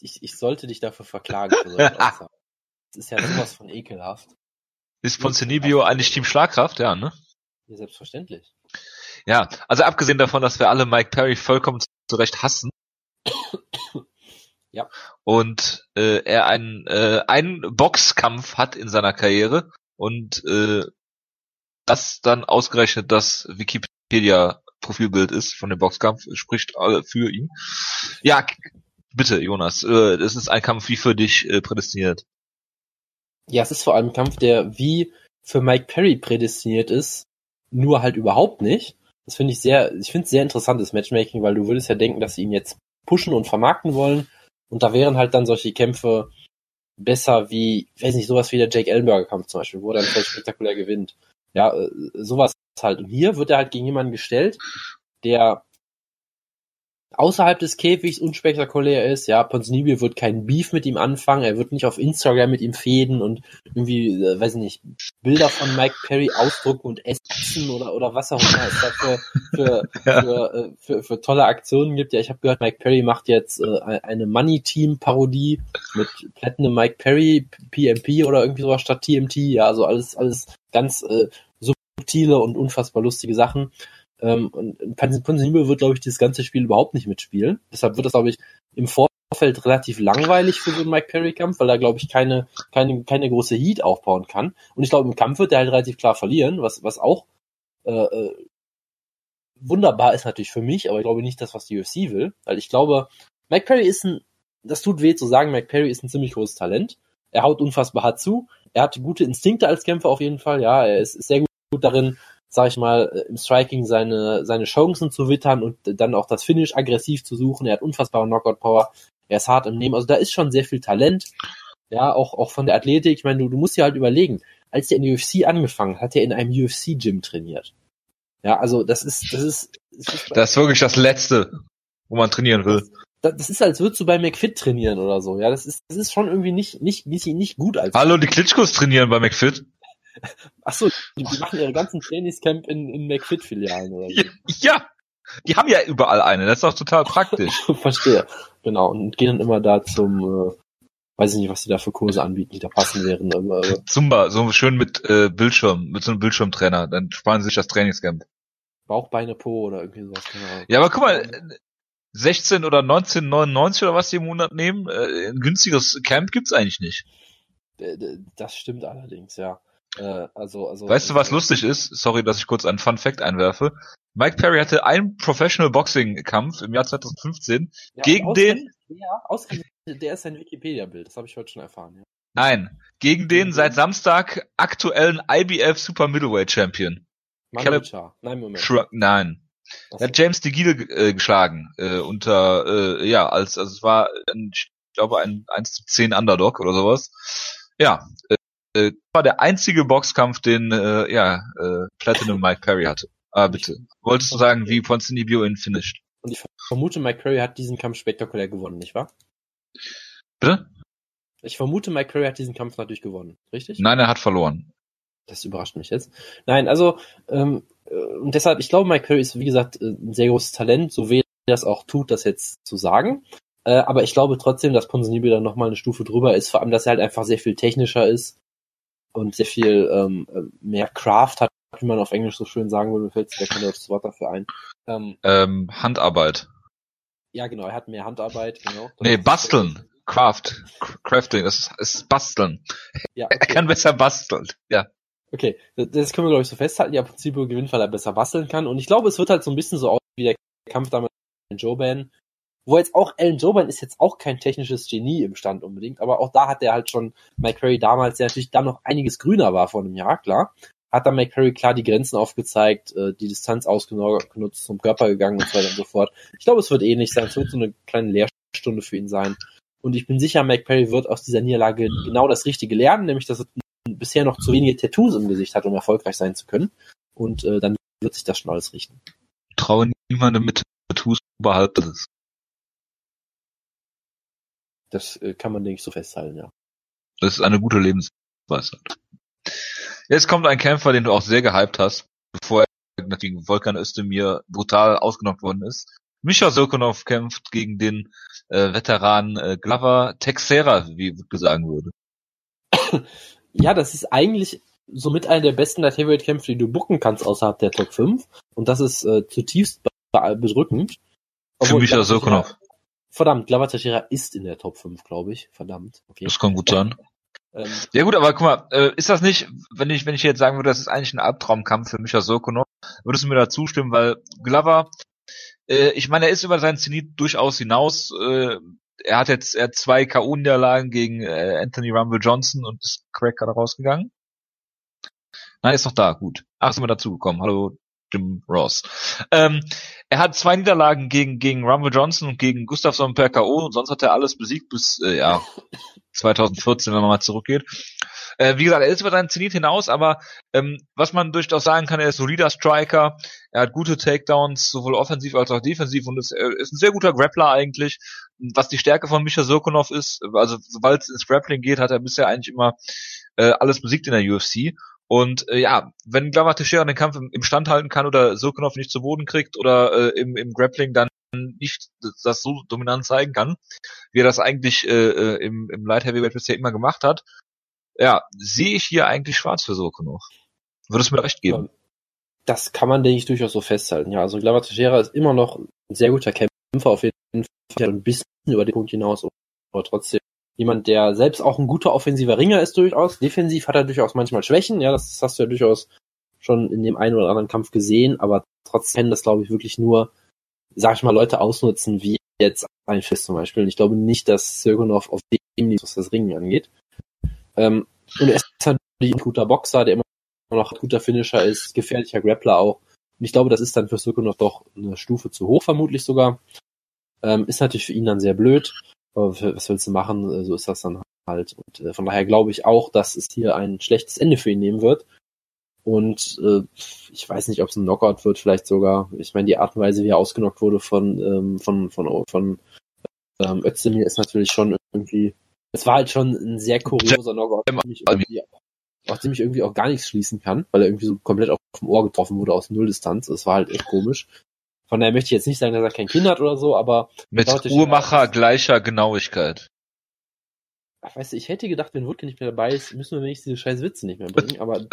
ich, ich sollte dich dafür verklagen. Für das ist ja sowas von ekelhaft. Ist Ponzinibbio eigentlich Team Schlagkraft? Ja, ne? Ja, selbstverständlich. Ja, also abgesehen davon, dass wir alle Mike Perry vollkommen zu Recht hassen. Ja. Und äh, er einen, äh, einen Boxkampf hat in seiner Karriere und äh, das dann ausgerechnet das Wikipedia-Profilbild ist von dem Boxkampf, spricht für ihn. Ja, bitte, Jonas, äh, es ist ein Kampf wie für dich äh, prädestiniert. Ja, es ist vor allem ein Kampf, der wie für Mike Perry prädestiniert ist, nur halt überhaupt nicht. Das finde ich sehr, ich finde es sehr interessantes Matchmaking, weil du würdest ja denken, dass sie ihn jetzt pushen und vermarkten wollen. Und da wären halt dann solche Kämpfe besser wie, weiß nicht, sowas wie der Jake Ellenberger Kampf zum Beispiel, wo er dann vielleicht spektakulär gewinnt. Ja, äh, sowas halt. Und hier wird er halt gegen jemanden gestellt, der außerhalb des Käfigs unspektakulär ist. Ja, Ponzinibbio wird kein Beef mit ihm anfangen, er wird nicht auf Instagram mit ihm fäden und irgendwie, äh, weiß ich nicht, Bilder von Mike Perry ausdrucken und essen oder oder was auch immer es da für, für, ja. für, äh, für, für, tolle Aktionen gibt. Ja, ich habe gehört, Mike Perry macht jetzt äh, eine Money-Team-Parodie mit Platinum Mike Perry, PMP oder irgendwie sowas statt TMT. Ja, also alles, alles ganz äh, subtile und unfassbar lustige Sachen. Ähm, und Ponzinibbio wird, glaube ich, dieses ganze Spiel überhaupt nicht mitspielen. Deshalb wird das, glaube ich, im Vorfeld relativ langweilig für so einen Mike Perry-Kampf, weil er, glaube ich, keine, keine, keine große Heat aufbauen kann. Und ich glaube, im Kampf wird er halt relativ klar verlieren, was, was auch äh, äh, wunderbar ist natürlich für mich, aber ich glaube nicht das, was die UFC will. Weil ich glaube, Mike Perry ist ein, das tut weh zu sagen, Mike Perry ist ein ziemlich großes Talent. Er haut unfassbar hart zu. Er hat gute Instinkte als Kämpfer auf jeden Fall. Ja, er ist sehr gut darin, sag ich mal, äh, im Striking seine, seine Chancen zu wittern und dann auch das Finish aggressiv zu suchen. Er hat unfassbare Knockout-Power. Er ist hart im Nehmen. Also da ist schon sehr viel Talent. Ja, auch, auch von der Athletik. Ich meine, du, du musst dir halt überlegen, als er in der UFC angefangen hat, hat er in einem UFC-Gym trainiert. Ja, also das ist, das ist, das ist, das ist wirklich das Letzte, wo man trainieren will. Das, das ist, als würdest du bei McFit trainieren oder so. Ja, das ist, das ist schon irgendwie nicht, nicht, nicht, nicht gut als. Hallo, die Klitschkos trainieren bei McFit. Achso, die, die machen ihre ganzen Trainingscamp in, in McFit-Filialen oder so. Ja, die haben ja überall eine, das ist doch total praktisch. Verstehe, genau. Und gehen dann immer da zum, äh, weiß ich nicht, was die da für Kurse anbieten, die da passen wären. äh, Zumba, so schön mit äh, Bildschirm, mit so einem Bildschirmtrainer, dann sparen sie sich das Trainingscamp. Bauch, Beine, Po oder irgendwie sowas. Genau. Ja, aber guck mal, 16 oder 1999 oder was die im Monat nehmen, äh, ein günstiges Camp gibt's eigentlich nicht. Das stimmt allerdings, ja. Äh, also, also. Weißt du, was lustig ist? Sorry, dass ich kurz einen Fun Fact einwerfe. Mike Perry hatte einen Professional Boxing Kampf im Jahr 2015 ja, gegen den. Ja, ausgerechnet, der ist ein Wikipedia-Bild. Das habe ich heute schon erfahren. Ja. Nein, gegen den seit Samstag aktuellen IBF Super Middleweight Champion. Caleb, nein, Moment. Schru nein. Er hat James DeGille äh, geschlagen äh, unter äh, ja als also es war ich glaube ein 1 zu 10 Underdog oder sowas. Ja, äh, äh, war der einzige Boxkampf, den äh, ja äh, Platinum Mike Perry hatte. Ah, bitte. Wolltest du sagen, wie Ponzinibbio ihn finisht? Und ich vermute, Mike Perry hat diesen Kampf spektakulär gewonnen, nicht wahr? Bitte? Ich vermute, Mike Perry hat diesen Kampf natürlich gewonnen, richtig? Nein, er hat verloren. Das überrascht mich jetzt. Nein, also ähm, äh, und deshalb, ich glaube, Mike Perry ist wie gesagt äh, ein sehr großes Talent, so weh er das auch tut, das jetzt zu sagen. Äh, aber ich glaube trotzdem, dass Ponzinibbio dann nochmal eine Stufe drüber ist, vor allem, dass er halt einfach sehr viel technischer ist und sehr viel ähm, äh, mehr Craft hat, wie man auf Englisch so schön sagen würde, mir fällt sich kein deutsches Wort dafür ein. Ähm, ähm, Handarbeit. Ja, genau, er hat mehr Handarbeit, genau. Das nee, basteln. Craft. Crafting, das ist, ist basteln. Ja, okay. Er kann besser basteln, ja. Okay, das können wir, glaube ich, so festhalten. Ja, Prinzipio gewinnt, weil er besser basteln kann. Und ich glaube, es wird halt so ein bisschen so aus wie der Kampf damals mit Joban, wo jetzt auch Alan Joban ist jetzt auch kein technisches Genie im Stand unbedingt, aber auch da hat er halt schon Perry damals, der natürlich dann noch einiges grüner war vor einem Jahr, klar, hat dann Perry klar die Grenzen aufgezeigt, äh, die Distanz ausgenutzt, zum Körper gegangen und so weiter und so fort. Ich glaube, es wird ähnlich sein, es wird so eine kleine Lehrstunde für ihn sein. Und ich bin sicher, Mike Perry wird aus dieser Niederlage genau das Richtige lernen, nämlich dass er bisher noch zu wenige Tattoos im Gesicht hat, um erfolgreich sein zu können. Und äh, dann wird sich das schon alles richten. Traue niemandem mit Tattoos oberhalb des das äh, kann man, denke ich, so festhalten, ja. Das ist eine gute Lebensweisheit. Jetzt kommt ein Kämpfer, den du auch sehr gehypt hast, bevor er gegen Volkan Özdemir brutal ausgenockt worden ist. Misha Sokonov kämpft gegen den äh, Veteran äh, Glover Texera, wie Wutke sagen würde. Ja, das ist eigentlich somit einer der besten Light Heavyweight Kämpfe, die du bucken kannst außerhalb der Top 5. Und das ist äh, zutiefst bedrückend. Für Misha Sokonov. Verdammt, Glover Teixeira ist in der Top 5, glaube ich. Verdammt. Okay. Das kann gut sein. Ähm, ja gut, aber guck mal, äh, ist das nicht, wenn ich, wenn ich jetzt sagen würde, das ist eigentlich ein Albtraumkampf für Micha Sokonov, würdest du mir da zustimmen, weil Glover, äh, ich meine, er ist über seinen Zenit durchaus hinaus, äh, er hat jetzt er hat zwei K.O.-Niederlagen gegen äh, Anthony Rumble Johnson und ist Craig gerade rausgegangen. Nein, ist noch da, gut. Ach, sind wir dazugekommen. Hallo, Jim Ross. Ähm, er hat zwei Niederlagen gegen, gegen Rumble Johnson und gegen Gustafsson per K.O. und sonst hat er alles besiegt bis, äh, ja, 2014, wenn man mal zurückgeht. Äh, wie gesagt, er ist über seinen Zenit hinaus, aber ähm, was man durchaus sagen kann, er ist solider Striker, er hat gute Takedowns, sowohl offensiv als auch defensiv und ist, er ist ein sehr guter Grappler eigentlich. Was die Stärke von Misha Sokonov ist, also sobald es ins Grappling geht, hat er bisher eigentlich immer äh, alles besiegt in der UFC. Und äh, ja, wenn Glover Teixeira den Kampf im, im Stand halten kann oder Sokonov nicht zu Boden kriegt oder äh, im, im Grappling dann nicht das so dominant zeigen kann, wie er das eigentlich äh, äh, im, im Light Heavyweight bisher immer gemacht hat, ja, sehe ich hier eigentlich schwarz für Sokonov. Würdest du mir recht geben? Das kann man, denke ich, durchaus so festhalten. Ja, also Glover Teixeira ist immer noch ein sehr guter Kämpfer, auf jeden Fall ein bisschen über den Punkt hinaus, aber trotzdem jemand, der selbst auch ein guter offensiver Ringer ist durchaus. Defensiv hat er durchaus manchmal Schwächen, ja, das hast du ja durchaus schon in dem einen oder anderen Kampf gesehen, aber trotzdem das, glaube ich, wirklich nur, sag ich mal, Leute ausnutzen, wie jetzt ein Fist zum Beispiel. Und ich glaube nicht, dass Sirgunov auf dem Niveau, was das Ringen angeht. Ähm, und er ist natürlich ein guter Boxer, der immer noch ein guter Finisher ist, gefährlicher Grappler auch. Und ich glaube, das ist dann für Sirgunov doch eine Stufe zu hoch, vermutlich sogar. Ähm, ist natürlich für ihn dann sehr blöd. Aber was willst du machen? Äh, so ist das dann halt. Und äh, von daher glaube ich auch, dass es hier ein schlechtes Ende für ihn nehmen wird. Und äh, ich weiß nicht, ob es ein Knockout wird, vielleicht sogar. Ich meine, die Art und Weise, wie er ausgenockt wurde von ähm, von von von ähm, Özdemir ist natürlich schon irgendwie. Es war halt schon ein sehr kurioser Knockout, auf dem ich irgendwie auch gar nichts schließen kann, weil er irgendwie so komplett auf dem Ohr getroffen wurde aus Nulldistanz. Das war halt echt komisch. Von daher möchte ich jetzt nicht sagen, dass er kein Kind hat oder so, aber. Mit Uhrmacher gleicher Genauigkeit. Ach, weißt du, ich hätte gedacht, wenn Wutke nicht mehr dabei ist, müssen wir wenigstens diese scheiß Witze nicht mehr bringen, aber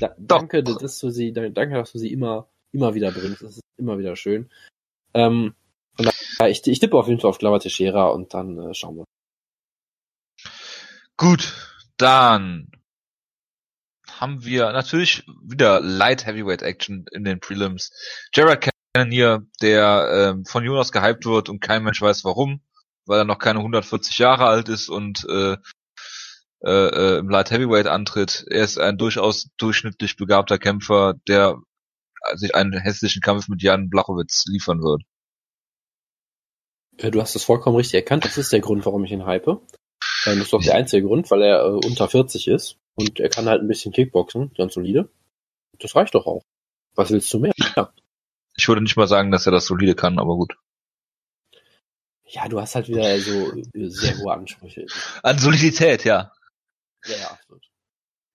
da, danke, dass du sie, danke, dass du sie immer, immer wieder bringst. Das ist immer wieder schön. Ähm, daher, ich, ich tippe auf jeden Fall auf Glauber Teixeira und dann äh, schauen wir. Gut, dann haben wir natürlich wieder Light Heavyweight Action in den Prelims. Jared hier, der ähm, von Jonas gehypt wird und kein Mensch weiß warum, weil er noch keine 140 Jahre alt ist und äh, äh, äh, im Light Heavyweight antritt. Er ist ein durchaus durchschnittlich begabter Kämpfer, der sich einen hässlichen Kampf mit Jan Blachowitz liefern wird. Ja, du hast es vollkommen richtig erkannt. Das ist der Grund, warum ich ihn hype. Das ist doch der einzige Grund, weil er äh, unter 40 ist und er kann halt ein bisschen Kickboxen, ganz solide. Das reicht doch auch. Was willst du mehr? Ja. Ich würde nicht mal sagen, dass er das solide kann, aber gut. Ja, du hast halt wieder so sehr hohe Ansprüche. An Solidität, ja. Ja, ja, absolut.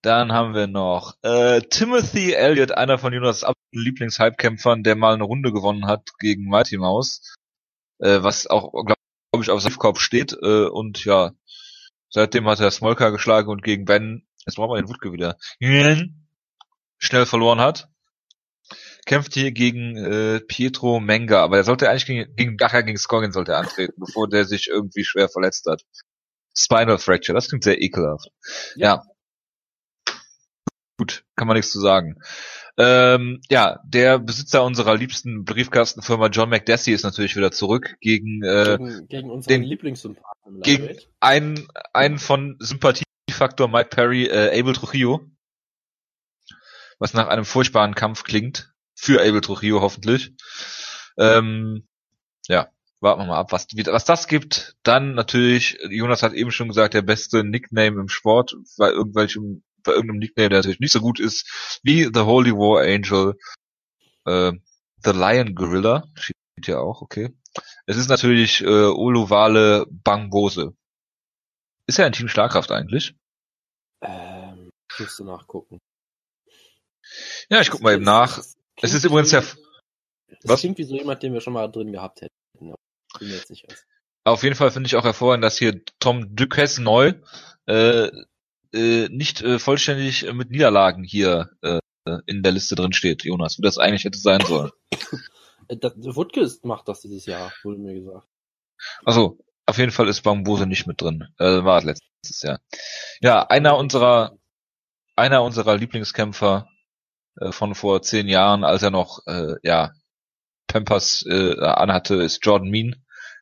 Dann haben wir noch äh, Timothy Elliott, einer von Jonas absoluten Lieblings-Halbkämpfern, der mal eine Runde gewonnen hat gegen Mighty Mouse, äh, was auch, glaube glaub ich, auf Safe steht. Äh, und ja, seitdem hat er Smolka geschlagen und gegen Ben, jetzt brauchen wir den Wutke wieder, schnell verloren hat. Kämpft hier gegen äh, Pietro Menga, aber er sollte eigentlich gegen, gegen gegen Scoggin sollte er antreten, bevor der sich irgendwie schwer verletzt hat. Spinal Fracture, das klingt sehr ekelhaft. Ja. ja. Gut, kann man nichts zu sagen. Ähm, ja, der Besitzer unserer liebsten Briefkastenfirma John McDessie ist natürlich wieder zurück gegen äh, gegen, gegen unseren Lieblingssympathen. Gegen einen, einen von Sympathiefaktor Mike Perry, äh, Abel Trujillo. Was nach einem furchtbaren Kampf klingt. Für Abel Trujillo hoffentlich. Ähm, ja, warten wir mal ab, was, was das gibt. Dann natürlich, Jonas hat eben schon gesagt, der beste Nickname im Sport, bei irgendwelchem, bei irgendeinem Nickname, der natürlich nicht so gut ist, wie The Holy War Angel, äh, The Lion Gorilla, steht ja auch, okay. Es ist natürlich äh, Oluvale Bangbose. Ist er ein Team Starkraft eigentlich? Ähm, musst du nachgucken. Ja, ich guck mal eben nach. Es ist übrigens ja. Das klingt wie so jemand, den wir schon mal drin gehabt hätten. Bin mir jetzt nicht aus. Auf jeden Fall finde ich auch hervorragend, dass hier Tom Duques neu äh, äh, nicht äh, vollständig mit Niederlagen hier äh, in der Liste drin steht, Jonas, wie das eigentlich hätte sein sollen. Äh, das, macht das dieses Jahr, wurde mir gesagt. Also auf jeden Fall ist Bambose nicht mit drin. Äh, war letztes Jahr. Ja, einer unserer einer unserer Lieblingskämpfer äh, von vor zehn Jahren, als er noch äh, ja Pampers äh, anhatte, ist Jordan Mean.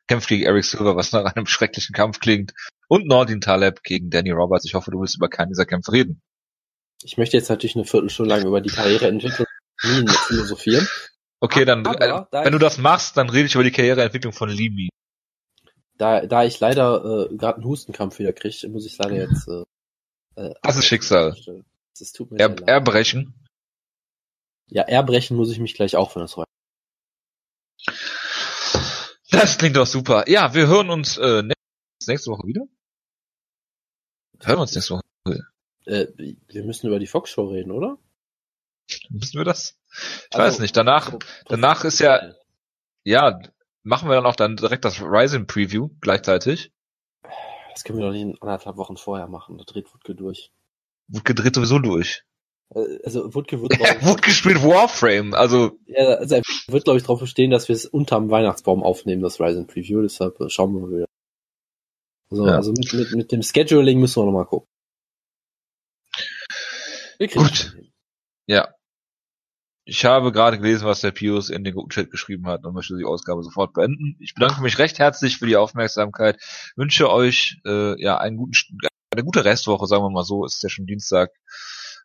Kämpft gegen Eric Silver, was nach einem schrecklichen Kampf klingt. Und Nordin Taleb gegen Danny Roberts. Ich hoffe, du willst über keinen dieser Kämpfe reden. Ich möchte jetzt natürlich eine Viertelstunde lang über die Karriereentwicklung Mean philosophieren. Okay, dann, Aber, äh, wenn du das machst, dann rede ich über die Karriereentwicklung von Lee Mean. Da, da ich leider äh, gerade einen Hustenkampf wieder kriege, muss ich leider jetzt. Äh, äh das ist Schicksal. Das tut mir er, erbrechen. Ja, erbrechen muss ich mich gleich auch, wenn das heute. Das klingt doch super. Ja, wir hören uns äh, nächste Woche wieder. Hören wir uns nächste Woche. Äh, wir müssen über die Fox Show reden, oder? Müssen wir das? Ich also, weiß nicht. Danach, danach ist ja, ja, machen wir dann auch dann direkt das Ryzen Preview gleichzeitig. Das können wir doch nicht in anderthalb Wochen vorher machen. Da dreht Wutke durch. Wutke dreht sowieso durch. Äh, also Wutke wird Wutke spielt Warframe, also. Ja, also er wird, glaube ich, darauf bestehen, dass wir es unterm Weihnachtsbaum aufnehmen, das Ryzen Preview, deshalb schauen wir mal wieder. Also, ja. also mit, mit, mit dem Scheduling müssen wir nochmal gucken. Gut. Ja. Ich habe gerade gelesen, was der Pius in den guten Chat geschrieben hat und möchte die Ausgabe sofort beenden. Ich bedanke mich recht herzlich für die Aufmerksamkeit. Wünsche euch äh, ja einen guten, eine gute Restwoche, sagen wir mal so. Es ist ja schon Dienstag.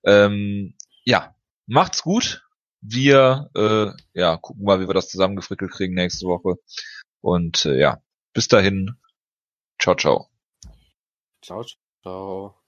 Ähm, ja, macht's gut. Wir äh, ja gucken mal, wie wir das zusammengefrickelt kriegen nächste Woche. Und äh, ja, bis dahin. Ciao, ciao. Ciao, ciao.